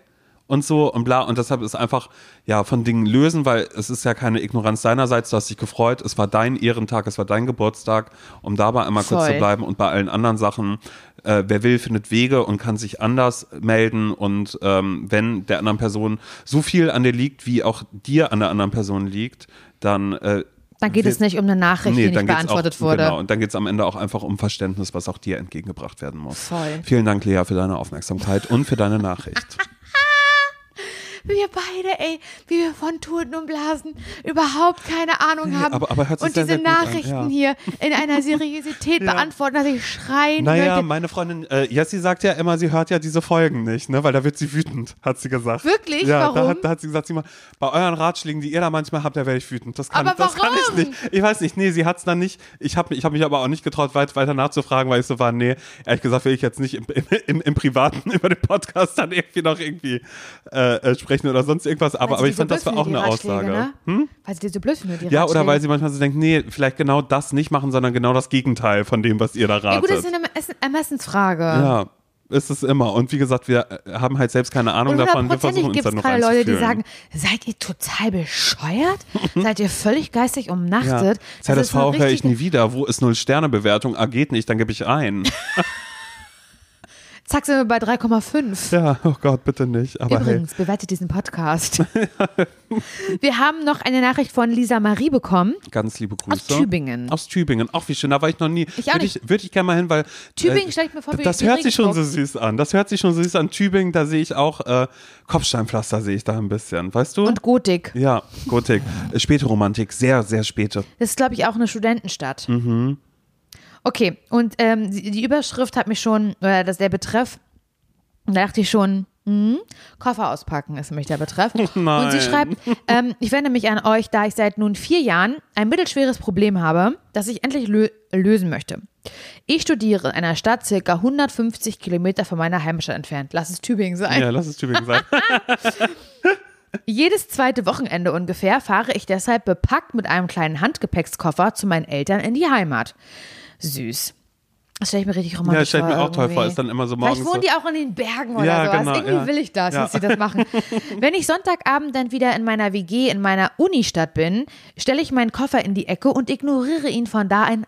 und so und bla. Und deshalb ist einfach, ja, von Dingen lösen, weil es ist ja keine Ignoranz deinerseits. Du hast dich gefreut. Es war dein Ehrentag, es war dein Geburtstag, um dabei einmal kurz Voll. zu bleiben und bei allen anderen Sachen. Äh, wer will, findet Wege und kann sich anders melden. Und ähm, wenn der anderen Person so viel an dir liegt, wie auch dir an der anderen Person liegt, dann äh, Dann geht es nicht um eine Nachricht, die nicht beantwortet auch, wurde. Genau, und dann geht es am Ende auch einfach um Verständnis, was auch dir entgegengebracht werden muss. Voll. Vielen Dank, Lea, für deine Aufmerksamkeit und für deine Nachricht. Wir beide, ey, wie wir von Toten und Blasen überhaupt keine Ahnung haben. aber- aber und diese sehr an, Nachrichten ja. hier in einer Seriosität Ja. beantworten, dass ich schreien Naja, möchte. meine Freundin äh, Jessie sagt ja immer, sie hört ja diese Folgen nicht, ne? weil da wird sie wütend, hat sie gesagt. Wirklich? Ja, Da, Warum? hat, da hat sie gesagt, sie mal, bei euren Ratschlägen, die ihr da manchmal habt, da werde ich wütend. Das kann, Aber das kann ich nicht. Ich weiß nicht, nee, sie hat es dann nicht. Ich habe ich hab mich aber auch nicht getraut, weit, weiter nachzufragen, weil ich so war, nee, ehrlich gesagt will ich jetzt nicht im, im, im, im Privaten über den Podcast dann irgendwie noch irgendwie äh, äh, sprechen oder sonst irgendwas. Aber, aber ich fand, so das war auch eine Ratschläge, Aussage. Hm? Ne? Weil sie dir so blöd findet, die Ja, oder Ratschläge. weil sie manchmal so denkt, nee, vielleicht genau das nicht machen, sondern genau das Gegenteil von dem, was ihr da Ja, gut, ratet. das ist eine Ermess- Ermessensfrage. Ja, ist es immer. Und wie gesagt, wir äh, haben halt selbst keine Ahnung davon. Wir versuchen uns gibt dann es noch gerade Leute, die sagen, seid ihr total bescheuert? seid ihr völlig geistig umnachtet? Ja. Das ZSV höre ich nie wieder. Wo ist Null-Sterne-Bewertung? Ah, geht nicht, dann gebe ich ein. Zack, sind wir bei 3,5. Ja, oh Gott, bitte nicht. Aber Übrigens, bewertet diesen Podcast. wir haben noch eine Nachricht von Lisa Marie bekommen. hey, ganz liebe Grüße. Aus Tübingen. Aus Tübingen. Auch wie schön, da war ich noch nie. Ich auch Würde ich, würde ich gerne mal hin, weil. Tübingen stell ich mir vor wie- Das hört sich schon so süß an. Das hört sich schon so süß an. Tübingen, da sehe ich auch äh, Kopfsteinpflaster, sehe ich da ein bisschen. Weißt du? Und Gotik. ja, Gotik. Äh, Späte Romantik. Sehr, sehr späte. Das ist, glaube ich, auch eine Studentenstadt. Mhm. Okay, und ähm, die, Überschrift hat mich schon, oder das, der Betreff, da dachte ich schon, hm, Koffer auspacken ist nämlich der Betreff. Und nein. sie schreibt, ähm, ich wende mich an euch, da ich seit nun vier Jahren ein mittelschweres Problem habe, das ich endlich lö lösen möchte. Ich studiere in einer Stadt circa 150 Kilometer von meiner Heimatstadt entfernt. Lass es Tübingen sein. Ja, lass es Tübingen sein. Jedes zweite Wochenende ungefähr fahre ich deshalb bepackt mit einem kleinen Handgepäckskoffer zu meinen Eltern in die Heimat. Süß. Das stelle ich mir richtig romantisch Ja, stelle ich mir vor. auch toll vor. irgendwie. Ist dann immer so Vielleicht morgens wohnen so- die auch in den Bergen oder Ja, sowas. genau, Irgendwie ja. will ich das, Ja. dass sie das machen. Wenn ich Sonntagabend dann wieder in meiner WG in meiner Unistadt bin, stelle ich meinen Koffer in die Ecke und ignoriere ihn von da ein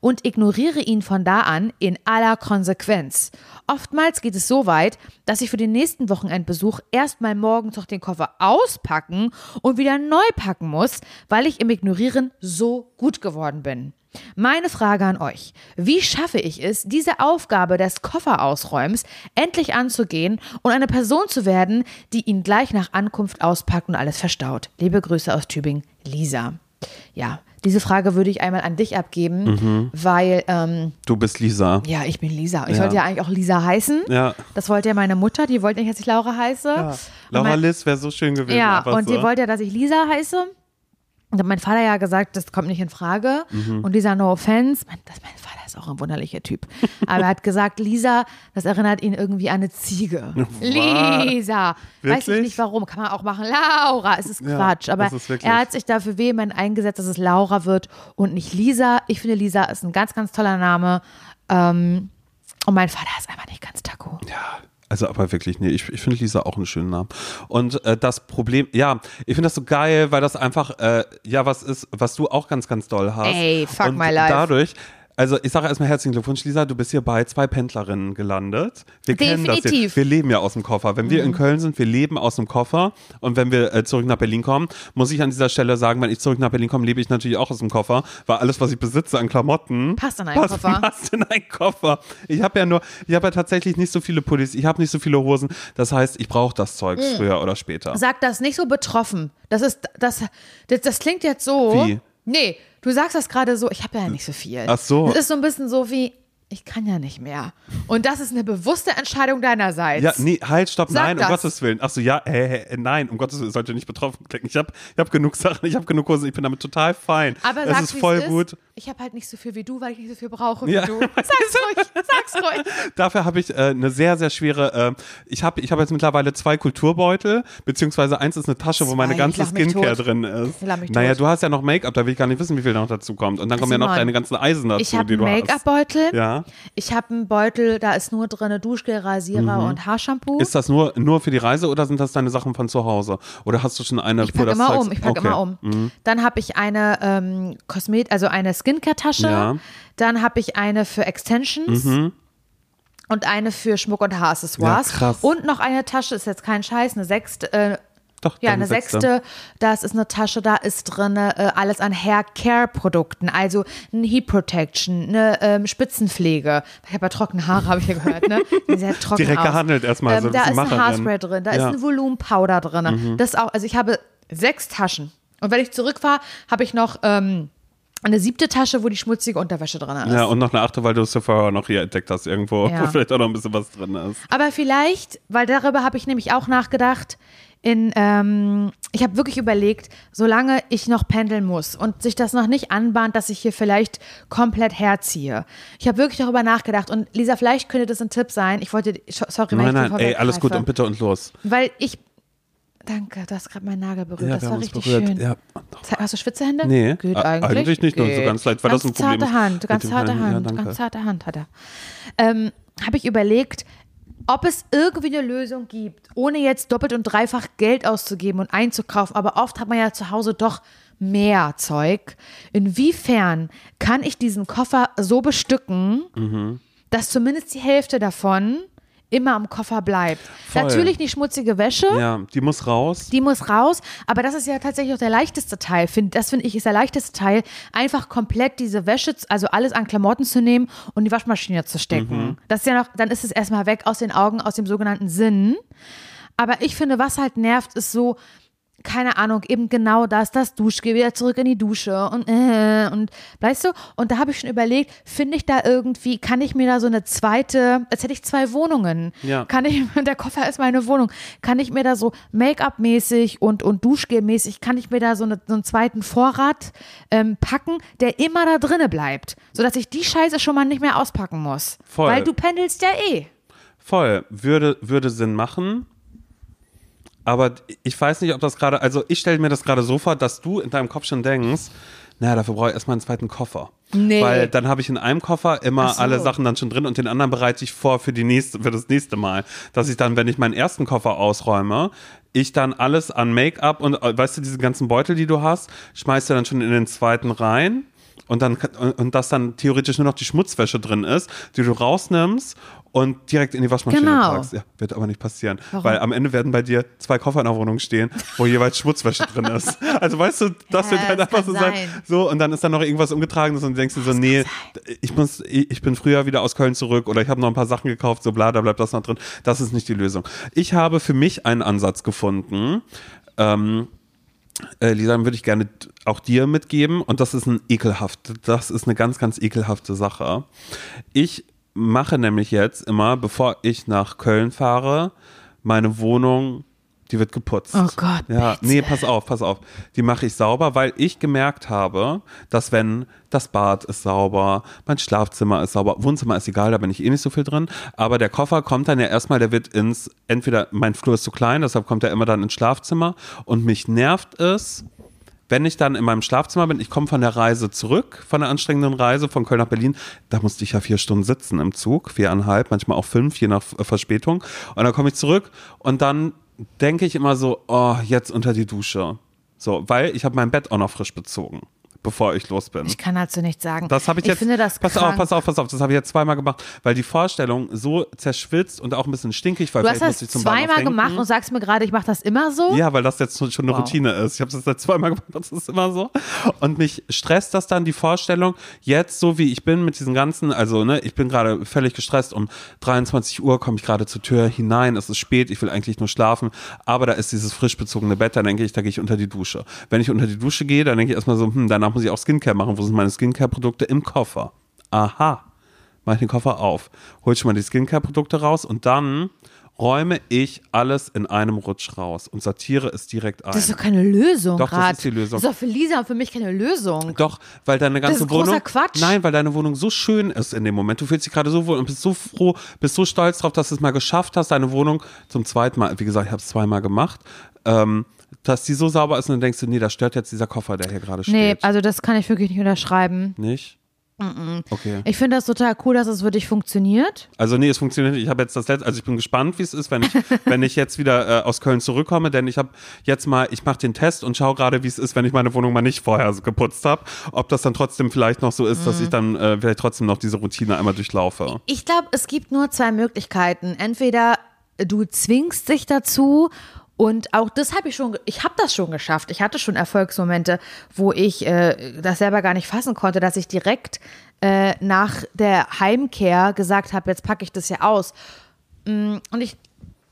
und ignoriere ihn von da an in aller Konsequenz. Oftmals geht es so weit, dass ich für den nächsten Wochenendbesuch erstmal morgens noch den Koffer auspacken und wieder neu packen muss, weil ich im Ignorieren so gut geworden bin. Meine Frage an euch. Wie schaffe ich es, diese Aufgabe des Kofferausräumens endlich anzugehen und eine Person zu werden, die ihn gleich nach Ankunft auspackt und alles verstaut? Liebe Grüße aus Tübingen, Lisa. Ja, diese Frage würde ich einmal an dich abgeben, Mhm. weil, ähm, Du bist Lisa. ja, ich bin Lisa. Ich Ja. sollte ja eigentlich auch Lisa heißen. Ja. Das wollte ja meine Mutter, die wollte nicht, dass ich Laura heiße. ja. Laura mein- Liz wäre so schön gewesen. ja, und so. die wollte ja, dass ich Lisa heiße. Und hat mein Vater ja gesagt, das kommt nicht in Frage. Mhm. Und Lisa, no offense, mein, das, mein Vater ist auch ein wunderlicher Typ. Aber er hat gesagt, Lisa, das erinnert ihn irgendwie an eine Ziege. Lisa. Weiß ich Wirklich? nicht warum, kann man auch machen. Laura, es ist Ja, Quatsch. Aber ist wirklich- er hat sich dafür vehement eingesetzt, dass es Laura wird und nicht Lisa. Ich finde, Lisa ist ein ganz, ganz toller Name. Ähm, und mein Vater ist einfach nicht ganz taco. Ja, also aber wirklich, nee, ich, ich finde Lisa auch einen schönen Namen. Und äh, das Problem, ja, ich finde das so geil, weil das einfach, äh, ja, was ist, was du auch ganz, ganz doll hast. Ey, fuck Und my life. dadurch, also ich sage erstmal herzlichen Glückwunsch, Lisa, du bist hier bei zwei Pendlerinnen gelandet. Wir kennen das Definitiv. hier. Wir leben ja aus dem Koffer. Wenn wir in Köln sind, wir leben aus dem Koffer. Und wenn wir äh, zurück nach Berlin kommen, muss ich an dieser Stelle sagen, wenn ich zurück nach Berlin komme, lebe ich natürlich auch aus dem Koffer, weil alles, was ich besitze an Klamotten, Passt in einen passt, Koffer. passt in einen Koffer. Ich habe ja nur, ich habe ja tatsächlich nicht so viele Pullis, ich habe nicht so viele Hosen. Das heißt, ich brauche das Zeug Mm. früher oder später. Sag das nicht so betroffen. Das ist, das, das, das klingt jetzt so. Wie? Nee, du sagst das gerade so, ich habe ja nicht so viel. Ach so. Das ist so ein bisschen so wie, ich kann ja nicht mehr. Und das ist eine bewusste Entscheidung deinerseits. Ja, nee, halt, stopp, Sag nein, das. um Gottes Willen. Ach so, ja, äh, äh, nein, um Gottes Willen, sollte nicht betroffen klingen. Ich habe ich hab genug Sachen, ich habe genug Hosen, ich bin damit total fein. Aber es sag, ist voll ist. gut. Ich habe halt nicht so viel wie du, weil ich nicht so viel brauche wie Ja. du. Sag's ruhig, sag's ruhig. Dafür habe ich äh, eine sehr, sehr schwere, äh, ich habe ich hab jetzt mittlerweile zwei Kulturbeutel, beziehungsweise eins ist eine Tasche, wo meine Zwei, ganze ich Skincare drin ist. Ich naja, du hast ja noch Make-up, da will ich gar nicht wissen, wie viel noch dazu kommt. Und dann kommen ja noch deine ganzen Eisen dazu, Ich habe die du hast. Make-up-Beutel. Ja. Ich habe einen Beutel, da ist nur drin Duschgel, Rasierer und Haarshampoo. Mhm. Ist das nur, nur für die Reise oder sind das deine Sachen von zu Hause? Oder hast du schon eine, Ich das immer um, ich packe okay. immer um. Dann habe ich eine ähm, Kosmet, also eine Skincare-Tasche. Ja. Dann habe ich eine für Extensions. Und eine für Schmuck und Haaraccessoires. Ja, krass. Und noch eine Tasche, ist jetzt kein Scheiß, eine sechste, äh, Doch, ja, eine sechste. Das ist eine Tasche, da ist drin äh, alles an Hair-Care-Produkten, also ein Heat Protection, eine ähm, Spitzenpflege. Ich habe ja trockene Haare, habe ich ja gehört, ne? Sehr trocken Direkt aus. gehandelt erstmal, so ein da ist ein. Haarspray drin, da ist Ja. Mhm. ein Volumenpowder drin. Das auch, also ich habe sechs Taschen. Und wenn ich zurückfahre, habe ich noch ähm, eine siebte Tasche, wo die schmutzige Unterwäsche drin ist. Ja, und noch eine achte, weil du Sephora noch hier entdeckt hast irgendwo, Ja. wo vielleicht auch noch ein bisschen was drin ist. Aber vielleicht, weil darüber habe ich nämlich auch nachgedacht, in, ähm, ich habe wirklich überlegt, solange ich noch pendeln muss und sich das noch nicht anbahnt, dass ich hier vielleicht komplett herziehe. Ich habe wirklich darüber nachgedacht und Lisa, vielleicht könnte das ein Tipp sein. Ich wollte, sorry, wenn Nein, nein, ey, alles gut und bitte und los. Weil ich, danke, du hast gerade meinen Nagel berührt, das wir war richtig berührt. schön. Ja. Hast du Schwitzehände? Nee, Geht eigentlich. eigentlich nicht, nur so ganz leicht, weil das ein Problem zarte Hand, ganz zarte Hand. Ja, ganz zarte Hand hat er. Ähm, Habe ich überlegt, ob es irgendwie eine Lösung gibt, ohne jetzt doppelt und dreifach Geld auszugeben und einzukaufen, aber oft hat man ja zu Hause doch mehr Zeug. Inwiefern kann ich diesen Koffer so bestücken, Mhm. dass zumindest die Hälfte davon immer am Koffer bleibt. Voll. Natürlich nicht schmutzige Wäsche. Ja, die muss raus. Die muss raus, aber das ist ja tatsächlich auch der leichteste Teil. Das finde ich ist der leichteste Teil, einfach komplett diese Wäsche, also alles an Klamotten zu nehmen und die Waschmaschine zu stecken. Das ist ja noch, dann ist es erstmal weg aus den Augen, aus dem sogenannten Sinn. Aber ich finde, was halt nervt, ist so, keine Ahnung, eben genau das, das Duschgel, wieder zurück in die Dusche und äh, und weißt du, und da habe ich schon überlegt, finde ich da irgendwie, kann ich mir da so eine zweite, als hätte ich zwei Wohnungen, Ja. kann ich, der Koffer ist meine Wohnung, kann ich mir da so Make-up-mäßig und, und Duschgel-mäßig, kann ich mir da so, eine, so einen zweiten Vorrat ähm, packen, der immer da drinne bleibt, sodass ich die Scheiße schon mal nicht mehr auspacken muss. Voll. Weil du pendelst ja eh. Voll. Würde, würde Sinn machen. Aber ich weiß nicht, ob das gerade, also ich stelle mir das gerade so vor, dass du in deinem Kopf schon denkst, naja, dafür brauche ich erstmal einen zweiten Koffer. Nee. Weil dann habe ich in einem Koffer immer so. alle Sachen dann schon drin und den anderen bereite ich vor für, die nächste, für das nächste Mal. Dass ich dann, wenn ich meinen ersten Koffer ausräume, ich dann alles an Make-up und äh, weißt du, diese ganzen Beutel, die du hast, schmeißt du dann schon in den zweiten rein. Und dann und, und dass dann theoretisch nur noch die Schmutzwäsche drin ist, die du rausnimmst und direkt in die Waschmaschine Genau. packst. Ja, wird aber nicht passieren. Weil am Ende werden bei dir zwei Koffer in der Wohnung stehen, wo jeweils Schmutzwäsche drin ist. Also weißt du, das wird halt einfach so sein. So, und dann ist da noch irgendwas umgetragenes und du denkst dir so, nee, ich muss, ich bin früher wieder aus Köln zurück oder ich habe noch ein paar Sachen gekauft, so bla, da bleibt das noch drin. Das ist nicht die Lösung. Ich habe für mich einen Ansatz gefunden. Ähm, äh, Lisa, dann würde ich gerne auch dir mitgeben und das ist ein ekelhaft, das ist eine ganz, ganz ekelhafte Sache. Ich mache nämlich jetzt immer, bevor ich nach Köln fahre, meine Wohnung, die wird geputzt. Oh Gott, Ja, bitte. nee, pass auf, pass auf. Die mache ich sauber, weil ich gemerkt habe, dass wenn das Bad ist sauber, mein Schlafzimmer ist sauber, Wohnzimmer ist egal, da bin ich eh nicht so viel drin, aber der Koffer kommt dann ja erstmal, der wird ins, entweder mein Flur ist zu klein, deshalb kommt er immer dann ins Schlafzimmer und mich nervt es, wenn ich dann in meinem Schlafzimmer bin, ich komme von der Reise zurück, von der anstrengenden Reise von Köln nach Berlin, da musste ich ja vier Stunden sitzen im Zug, viereinhalb, manchmal auch fünf, je nach Verspätung. Und dann komme ich zurück und dann denke ich immer so, oh, jetzt unter die Dusche. So, weil ich habe mein Bett auch noch frisch bezogen, bevor ich los bin. Ich kann dazu nichts sagen. Das habe ich, jetzt. finde das pass krank. auf, pass auf, pass auf. Das habe ich jetzt zweimal gemacht, weil die Vorstellung so zerschwitzt und auch ein bisschen stinkig, weil Du hast das ich zweimal gemacht und sagst mir gerade, ich mache das immer so. Ja, weil das jetzt schon eine Wow. Routine ist. Ich habe das jetzt zweimal gemacht, das ist immer so. Und mich stresst das dann die Vorstellung, jetzt so wie ich bin mit diesen ganzen, also ne, ich bin gerade völlig gestresst, um 23 Uhr komme ich gerade zur Tür hinein, es ist spät, ich will eigentlich nur schlafen, aber da ist dieses frisch bezogene Bett, dann denke ich, da gehe ich unter die Dusche. Wenn ich unter die Dusche gehe, dann denke ich erstmal so, hm, danach muss ich auch Skincare machen, wo sind meine Skincare-Produkte im Koffer? Aha, mache ich den Koffer auf, hol schon mal die Skincare-Produkte raus und dann räume ich alles in einem Rutsch raus und sortiere es direkt ein. Das ist doch keine Lösung Doch, das grad. ist die Lösung. Das ist doch für Lisa und für mich keine Lösung. Doch, weil deine ganze ist großer Wohnung. Quatsch. Nein, weil deine Wohnung so schön ist in dem Moment. Du fühlst dich gerade so wohl und bist so froh, bist so stolz drauf, dass du es mal geschafft hast, deine Wohnung zum zweiten Mal, wie gesagt, ich habe es zweimal gemacht, ähm, dass die so sauber ist und dann denkst du, nee, das stört jetzt dieser Koffer, der hier gerade steht. Nee, also das kann ich wirklich nicht unterschreiben. Nicht? Okay. Ich finde das total cool, dass es für dich funktioniert. Also nee, es funktioniert nicht. Ich habe jetzt das letzte, also ich bin gespannt, wie es ist, wenn ich, wenn ich jetzt wieder äh, aus Köln zurückkomme, denn ich habe jetzt mal, ich mache den Test und schaue gerade, wie es ist, wenn ich meine Wohnung mal nicht vorher so geputzt habe, ob das dann trotzdem vielleicht noch so ist, dass ich dann äh, vielleicht trotzdem noch diese Routine einmal durchlaufe. Ich glaube, es gibt nur zwei Möglichkeiten. Entweder du zwingst dich dazu und auch das habe ich schon, ich habe das schon geschafft. Ich hatte schon Erfolgsmomente, wo ich äh, das selber gar nicht fassen konnte, dass ich direkt äh, nach der Heimkehr gesagt habe, jetzt packe ich das ja aus. Mm, Und ich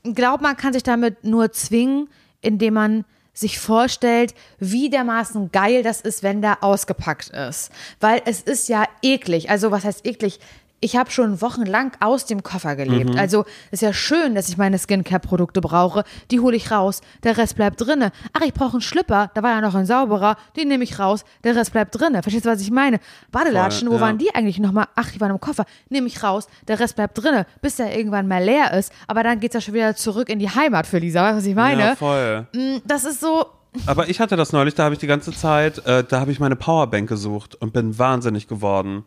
glaube, man kann sich damit nur zwingen, indem man sich vorstellt, wie dermaßen geil das ist, wenn der ausgepackt ist. Weil es ist ja eklig. Also was heißt eklig? Ich habe schon wochenlang aus dem Koffer gelebt. Also ist ja schön, dass ich meine Skincare-Produkte brauche. Die hole ich raus, der Rest bleibt drinne. Ach, ich brauche einen Schlüpper, da war ja noch ein sauberer, den nehme ich raus, der Rest bleibt drinne. Verstehst du, was ich meine? Badelatschen, Voll, wo ja. waren die eigentlich nochmal? Ach, die waren im Koffer. Nehme ich raus, der Rest bleibt drinne, bis der irgendwann mal leer ist. Aber dann geht's ja schon wieder zurück in die Heimat für Lisa. Weißt du, was ich meine? Ja, voll. Mm, das ist so, Aber ich hatte das neulich, da habe ich die ganze Zeit, äh, da habe ich meine Powerbank gesucht und bin wahnsinnig geworden.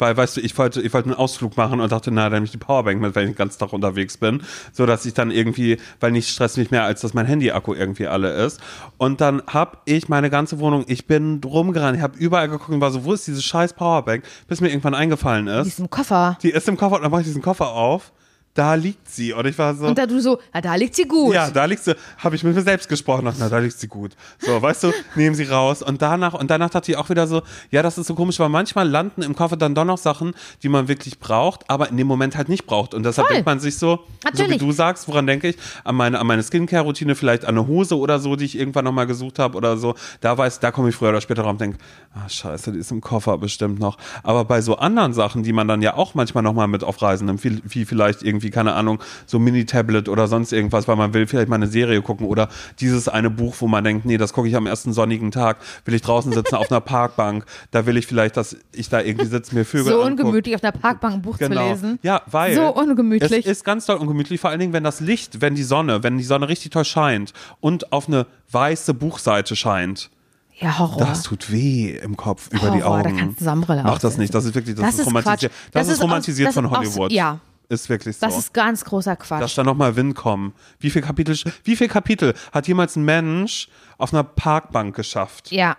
Weil, weißt du, ich wollte, ich wollte einen Ausflug machen und dachte, na, dann nehme ich die Powerbank mit, wenn ich den ganzen Tag unterwegs bin, so dass ich dann irgendwie, weil nichts stresst mich mehr, als dass mein Handy-Akku irgendwie alle ist. Und dann habe ich meine ganze Wohnung, ich bin rumgerannt, ich habe überall geguckt und war so, wo ist diese scheiß Powerbank, bis mir irgendwann eingefallen ist. Die ist im Koffer. Die ist im Koffer und dann mache ich diesen Koffer auf. Da liegt sie. Und ich war so. Und da du so, ja, da liegt sie gut. Ja, da liegt sie, habe ich mit mir selbst gesprochen, dachte, na, da liegt sie gut. So, weißt du, nehmen sie raus. Und danach, und danach dachte ich auch wieder so, ja, das ist so komisch, weil manchmal landen im Koffer dann doch noch Sachen, die man wirklich braucht, aber in dem Moment halt nicht braucht. Und deshalb Voll. denkt man sich so, so wie Natürlich. du sagst, woran denke ich? An meine, an meine Skincare-Routine, vielleicht an eine Hose oder so, die ich irgendwann nochmal gesucht habe oder so. Da weiß, da komme ich früher oder später drauf und denke, ah, scheiße, die ist im Koffer bestimmt noch. Aber bei so anderen Sachen, die man dann ja auch manchmal nochmal mit auf Reisen nimmt, wie, wie vielleicht irgendwie, keine Ahnung, so Mini-Tablet oder sonst irgendwas, weil man will vielleicht mal eine Serie gucken oder dieses eine Buch, wo man denkt, nee, das gucke ich am ersten sonnigen Tag, will ich draußen sitzen auf einer Parkbank, da will ich vielleicht, dass ich da irgendwie sitze, mir Vögel so anguck. ungemütlich auf einer Parkbank ein Buch Genau. zu lesen. Ja, weil So ungemütlich. es ist ganz doll ungemütlich, vor allen Dingen, wenn das Licht, wenn die Sonne, wenn die Sonne richtig toll scheint und auf eine weiße Buchseite scheint. Ja, Horror. Das tut weh im Kopf über die Horror, Augen. da kannst du Sonnenbrille Mach das nicht, das ist wirklich, das, Das ist romantisiert. Das, Das ist ist aus- romantisiert das von ist aus- Hollywood. ja. Ist wirklich so. Das ist ganz großer Quatsch. Dass da nochmal Wind kommen. Wie viel Kapitel, wie viel Kapitel hat jemals ein Mensch auf einer Parkbank geschafft? ja,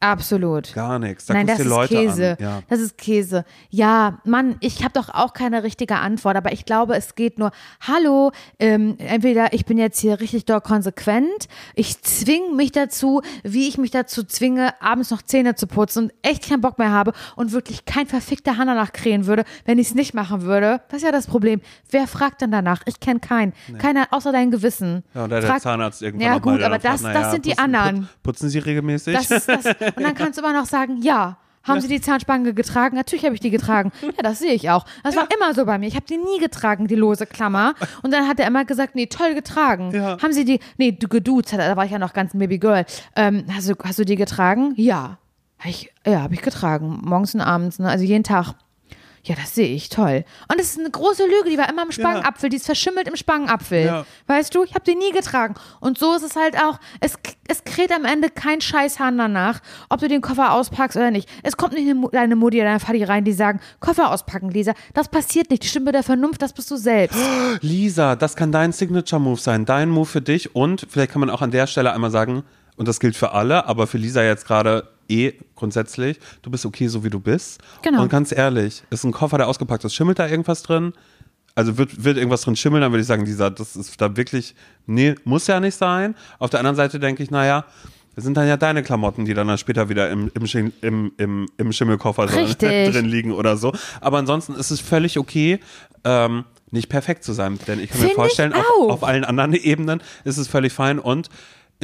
absolut. Gar nichts. Da Nein, das ist Leute Käse. Ja. Das ist Käse. Ja, Mann, ich habe doch auch keine richtige Antwort, aber ich glaube, es geht nur, hallo, ähm, entweder ich bin jetzt hier richtig doll konsequent, ich zwinge mich dazu, wie ich mich dazu zwinge, abends noch Zähne zu putzen und echt keinen Bock mehr habe und wirklich kein verfickter Hand danach krähen würde, wenn ich es nicht machen würde. Das ist ja das Problem. Wer fragt dann danach? Ich kenne keinen. Keiner außer dein Gewissen. Ja, und der Zahnarzt irgendwann Ja, gut, aber das, fragt, das naja, sind die putzen, anderen. put- Putzen Sie regelmäßig? Das das. Und dann kannst du immer noch sagen, ja. Haben Sie die Zahnspange getragen? Natürlich habe ich die getragen. Ja, das sehe ich auch. Das war immer so bei mir. Ich habe die nie getragen, die lose Klammer. Und dann hat er immer gesagt, nee, toll getragen. Ja. Haben Sie die, nee, du geduzt, da war ich ja noch ganz ein Babygirl. Ähm, hast, du, hast du die getragen? Ja. Hab ich, ja, habe ich getragen. Morgens und abends, ne? also jeden Tag. Ja, das sehe ich, toll. Und es ist eine große Lüge, die war immer im Spangenapfel, die ist verschimmelt im Spangenapfel. Ja. Weißt du, ich habe die nie getragen. Und so ist es halt auch, es, es kräht am Ende kein Scheißhahn danach, ob du den Koffer auspackst oder nicht. Es kommt nicht deine Mutti oder dein Vati rein, die sagen, Koffer auspacken, Lisa. Das passiert nicht. Die Stimme der Vernunft, das bist du selbst. Lisa, das kann dein Signature-Move sein, dein Move für dich und vielleicht kann man auch an der Stelle einmal sagen, und das gilt für alle, aber für Lisa jetzt gerade eh grundsätzlich, du bist okay, so wie du bist. Genau. Und ganz ehrlich, ist ein Koffer, der ausgepackt ist, schimmelt da irgendwas drin? Also wird, wird irgendwas drin schimmeln, dann würde ich sagen, Lisa, das ist da wirklich, nee, muss ja nicht sein. Auf der anderen Seite denke ich, naja, das sind dann ja deine Klamotten, die dann, später wieder im, im, im, im, im Schimmelkoffer Richtig. drin liegen oder so. Aber ansonsten ist es völlig okay, ähm, nicht perfekt zu sein. Denn ich kann mir Find ich vorstellen, auf, auf allen anderen Ebenen ist es völlig fein und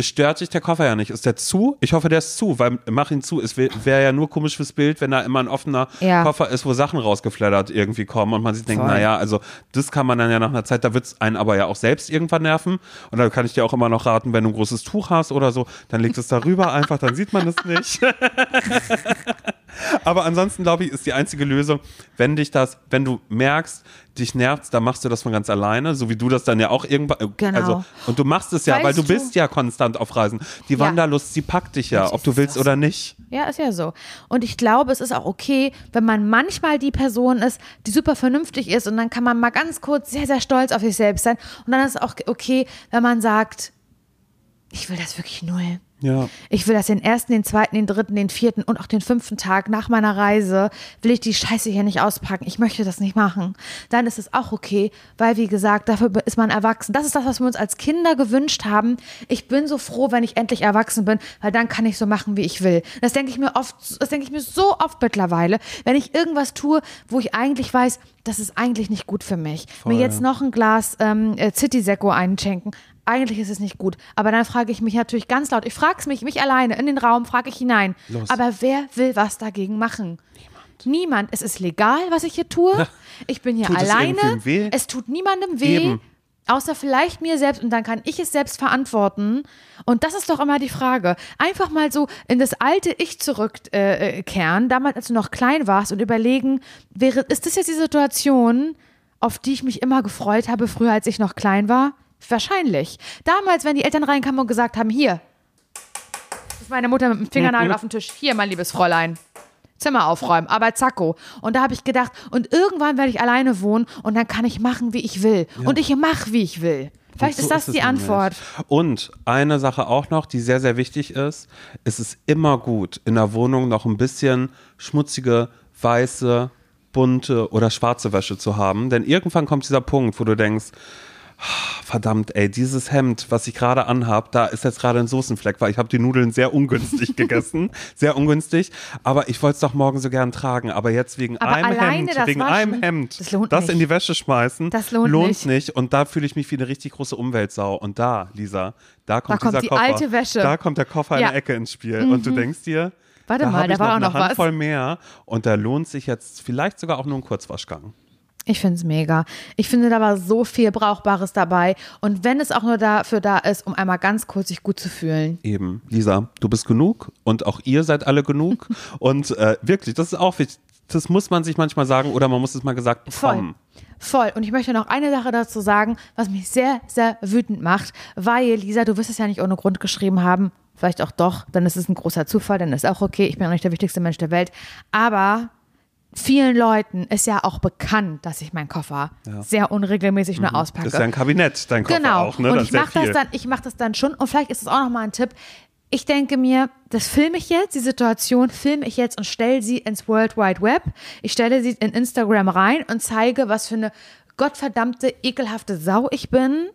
stört sich der Koffer ja nicht. Ist der zu? Ich hoffe, der ist zu, weil mach ihn zu. Es wäre ja nur komisch fürs Bild, wenn da immer ein offener Ja. Koffer ist, wo Sachen rausgeflattert irgendwie kommen und man sich denkt, naja, also das kann man dann ja nach einer Zeit, da wird es einen aber ja auch selbst irgendwann nerven. Und da kann ich dir auch immer noch raten, wenn du ein großes Tuch hast oder so, dann leg es darüber einfach, dann sieht man es nicht. Aber ansonsten, glaube ich, ist die einzige Lösung, wenn dich das, wenn du merkst, dich nervt, dann machst du das von ganz alleine, so wie du das dann ja auch irgendwann. äh, Genau. Also, und du machst es ja, Weißt weil du du- bist ja konstant auf Reisen. Die Ja. Wanderlust, sie packt dich ja, ob du willst das oder nicht. Ja, ist ja so. Und ich glaube, es ist auch okay, wenn man manchmal die Person ist, die super vernünftig ist und dann kann man mal ganz kurz sehr, sehr stolz auf sich selbst sein. Und dann ist es auch okay, wenn man sagt, ich will das wirklich null. Ja. Ich will das den ersten, den zweiten, den dritten, den vierten und auch den fünften Tag nach meiner Reise, will ich die Scheiße hier nicht auspacken. Ich möchte das nicht machen. Dann ist es auch okay, weil, wie gesagt, dafür ist man erwachsen. Das ist das, was wir uns als Kinder gewünscht haben. Ich bin so froh, wenn ich endlich erwachsen bin, weil dann kann ich so machen, wie ich will. Das denke ich mir oft, das denke ich mir so oft mittlerweile, wenn ich irgendwas tue, wo ich eigentlich weiß, das ist eigentlich nicht gut für mich. Mir jetzt noch ein Glas ähm, äh, City Secco einschenken. Eigentlich ist es nicht gut. Aber dann frage ich mich natürlich ganz laut, ich frage es mich, mich alleine, in den Raum, frage ich hinein. Los. Aber wer will was dagegen machen? Niemand. Niemand. Es ist legal, was ich hier tue. Ich bin hier Tut es alleine. weh? Es tut niemandem weh. Eben. Außer vielleicht mir selbst und dann kann ich es selbst verantworten. Und das ist doch immer die Frage. Einfach mal so in das alte Ich zurückkehren, äh, kehren, damals, als du noch klein warst und überlegen, wäre, ist das jetzt die Situation, auf die ich mich immer gefreut habe, früher als ich noch klein war? Wahrscheinlich. Damals, wenn die Eltern reinkamen und gesagt haben, hier, ist meine Mutter mit dem Fingernagel auf dem Tisch, hier, mein liebes Fräulein. Zimmer aufräumen, aber zacko. Und da habe ich gedacht, und irgendwann werde ich alleine wohnen und dann kann ich machen, wie ich will. Und ich mache, wie ich will. Vielleicht Und ist so das es die. Antwort. Und eine Sache auch noch, die sehr, sehr wichtig ist, es ist immer gut, in der Wohnung noch ein bisschen schmutzige, weiße, bunte oder schwarze Wäsche zu haben. Denn irgendwann kommt dieser Punkt, wo du denkst, "Ah, verdammt, ey, dieses Hemd, was ich gerade anhab, da ist jetzt gerade ein Soßenfleck, weil ich habe die Nudeln sehr ungünstig gegessen. Sehr ungünstig. Aber ich wollte es doch morgen so gern tragen. Aber jetzt wegen Aber einem Hemd, das wegen Waschen, einem Hemd, das lohnt das nicht. in die Wäsche schmeißen, Das lohnt nicht. Und da fühle ich mich wie eine richtig große Umweltsau. Und da, Lisa, da kommt, kommt dieser die Koffer. alte Wäsche. Da kommt der Koffer in Ja. Mhm. der Ecke ins Spiel. Und du denkst dir, Warte da mal, da war noch auch eine noch was. Handvoll mehr. Und da lohnt sich jetzt vielleicht sogar auch nur ein Kurzwaschgang. Ich finde es mega. Ich finde, da war so viel Brauchbares dabei. Und wenn es auch nur dafür da ist, um einmal ganz kurz sich gut zu fühlen. Eben, Lisa, du bist genug und auch ihr seid alle genug. und äh, wirklich, das ist auch wichtig. Das muss man sich manchmal sagen oder man muss es mal gesagt bekommen. Voll. Und ich möchte noch eine Sache dazu sagen, was mich sehr, sehr wütend macht, weil, Lisa, du wirst es ja nicht ohne Grund geschrieben haben. Vielleicht auch doch, dann ist es ein großer Zufall, dann ist auch okay. Ich bin auch nicht der wichtigste Mensch der Welt. Aber vielen Leuten ist ja auch bekannt, dass ich meinen Koffer sehr unregelmäßig nur auspacke. Mhm. Das ist ja ein Kabinett, dein Koffer Genau. auch, ne? Und das ich mache das dann, ich mache das dann schon. Und vielleicht ist es auch nochmal ein Tipp. Ich denke mir, das filme ich jetzt, die Situation filme ich jetzt und stelle sie ins World Wide Web. Ich stelle sie in Instagram rein und zeige, was für eine gottverdammte, ekelhafte Sau ich bin.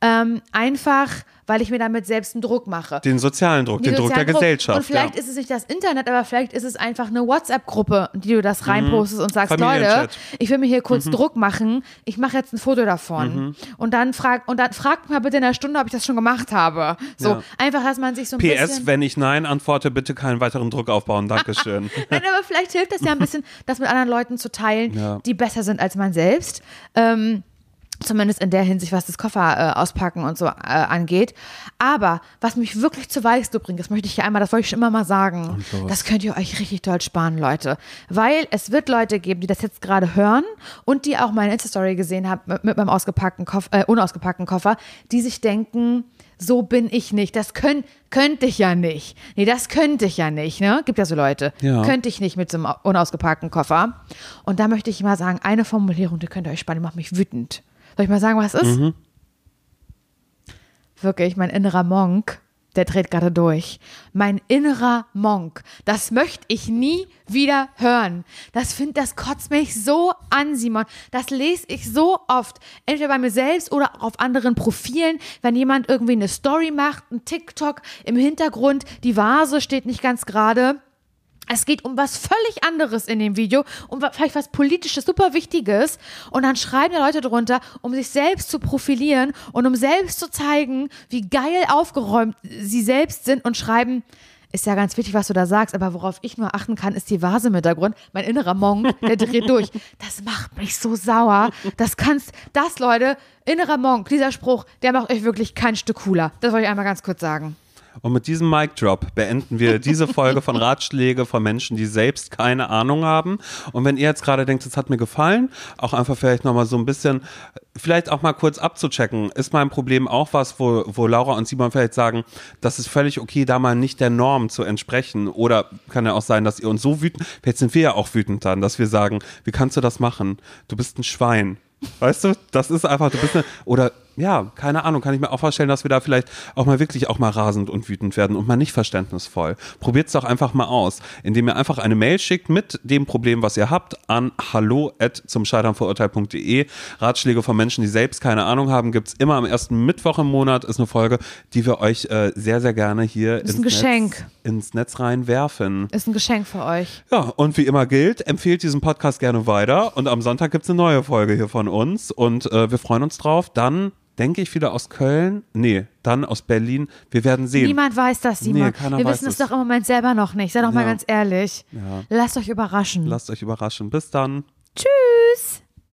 Ähm, einfach, weil ich mir damit selbst einen Druck mache. Den sozialen Druck, den, Den Druck der sozialen Gesellschaft. Und vielleicht ja. ist es nicht das Internet, aber vielleicht ist es einfach eine WhatsApp-Gruppe, die du das reinpostest und sagst, Leute, Mhm. Ich will mir hier Mhm. kurz Druck machen, ich mache jetzt ein Foto davon. Und dann frag und dann fragt mal bitte in einer Stunde, ob ich das schon gemacht habe. So, Ja. einfach, dass man sich so ein PS, bisschen. wenn ich Nein antworte, bitte keinen weiteren Druck aufbauen. Dankeschön. Nein, aber vielleicht hilft es ja ein bisschen, das mit anderen Leuten zu teilen, Ja. die besser sind als man selbst. Ähm, Zumindest in der Hinsicht, was das Koffer äh, auspacken und so äh, angeht. Aber was mich wirklich zu Weißglut bringt, das möchte ich hier einmal, das wollte ich schon immer mal sagen. Das könnt ihr euch richtig doll sparen, Leute. Weil es wird Leute geben, die das jetzt gerade hören und die auch meine Insta-Story gesehen haben mit, mit meinem ausgepackten Koffer, äh, unausgepackten Koffer, die sich denken, so bin ich nicht. Das könnt, könnte ich ja nicht. Nee, das könnte ich ja nicht, ne? Gibt ja so Leute. Ja. Könnte ich nicht mit so einem unausgepackten Koffer. Und da möchte ich mal sagen, eine Formulierung, die könnt ihr euch sparen, die macht mich wütend. Soll ich mal sagen, was ist? Mhm. Wirklich, mein innerer Monk, der dreht gerade durch. Mein innerer Monk, das möchte ich nie wieder hören. Das find, das kotzt mich so an, Simon. Das lese ich so oft. Entweder bei mir selbst oder auch auf anderen Profilen, wenn jemand irgendwie eine Story macht, ein TikTok im Hintergrund, die Vase steht nicht ganz gerade. Es geht um was völlig anderes in dem Video, um vielleicht was politisches, super wichtiges. Und dann schreiben die Leute drunter, um sich selbst zu profilieren und um selbst zu zeigen, wie geil aufgeräumt sie selbst sind und schreiben, ist ja ganz wichtig, was du da sagst, aber worauf ich nur achten kann, ist die Vase im Hintergrund. Mein innerer Monk, der dreht durch. Das macht mich so sauer. Das kannst, das, Leute, innerer Monk, dieser Spruch, der macht euch wirklich kein Stück cooler. Das wollte ich einmal ganz kurz sagen. Und mit diesem Mic Drop beenden wir diese Folge von Ratschläge von Menschen, die selbst keine Ahnung haben. Und wenn ihr jetzt gerade denkt, es hat mir gefallen, auch einfach vielleicht nochmal so ein bisschen, vielleicht auch mal kurz abzuchecken, ist mein Problem auch was, wo, wo Laura und Simon vielleicht sagen, das ist völlig okay, da mal nicht der Norm zu entsprechen. Oder kann ja auch sein, dass ihr uns so wütend, vielleicht sind wir ja auch wütend dann, dass wir sagen, wie kannst du das machen? Du bist ein Schwein. Weißt du, das ist einfach, du bist eine, oder ja, keine Ahnung, kann ich mir auch vorstellen, dass wir da vielleicht auch mal wirklich auch mal rasend und wütend werden und mal nicht verständnisvoll. Probiert es doch einfach mal aus, indem ihr einfach eine Mail schickt mit dem Problem, was ihr habt, an hallo zum scheiternverurteilt.de. Ratschläge von Menschen, die selbst keine Ahnung haben, gibt's immer am ersten Mittwoch im Monat. Ist eine Folge, die wir euch äh, sehr, sehr gerne hier Ist ins ein Geschenk. Netz, ins Netz reinwerfen. Ist ein Geschenk für euch. Ja, und wie immer gilt, empfehlt diesen Podcast gerne weiter. Und am Sonntag gibt's eine neue Folge hier von uns. Und äh, wir freuen uns drauf. Dann denke ich wieder aus Köln. Nee, dann aus Berlin. Wir werden sehen. Niemand weiß das, Simon. Nee, Wir wissen es doch im Moment selber noch nicht. Sei doch mal Ja. ganz ehrlich. Ja. Lasst euch überraschen. Lasst euch überraschen. Bis dann.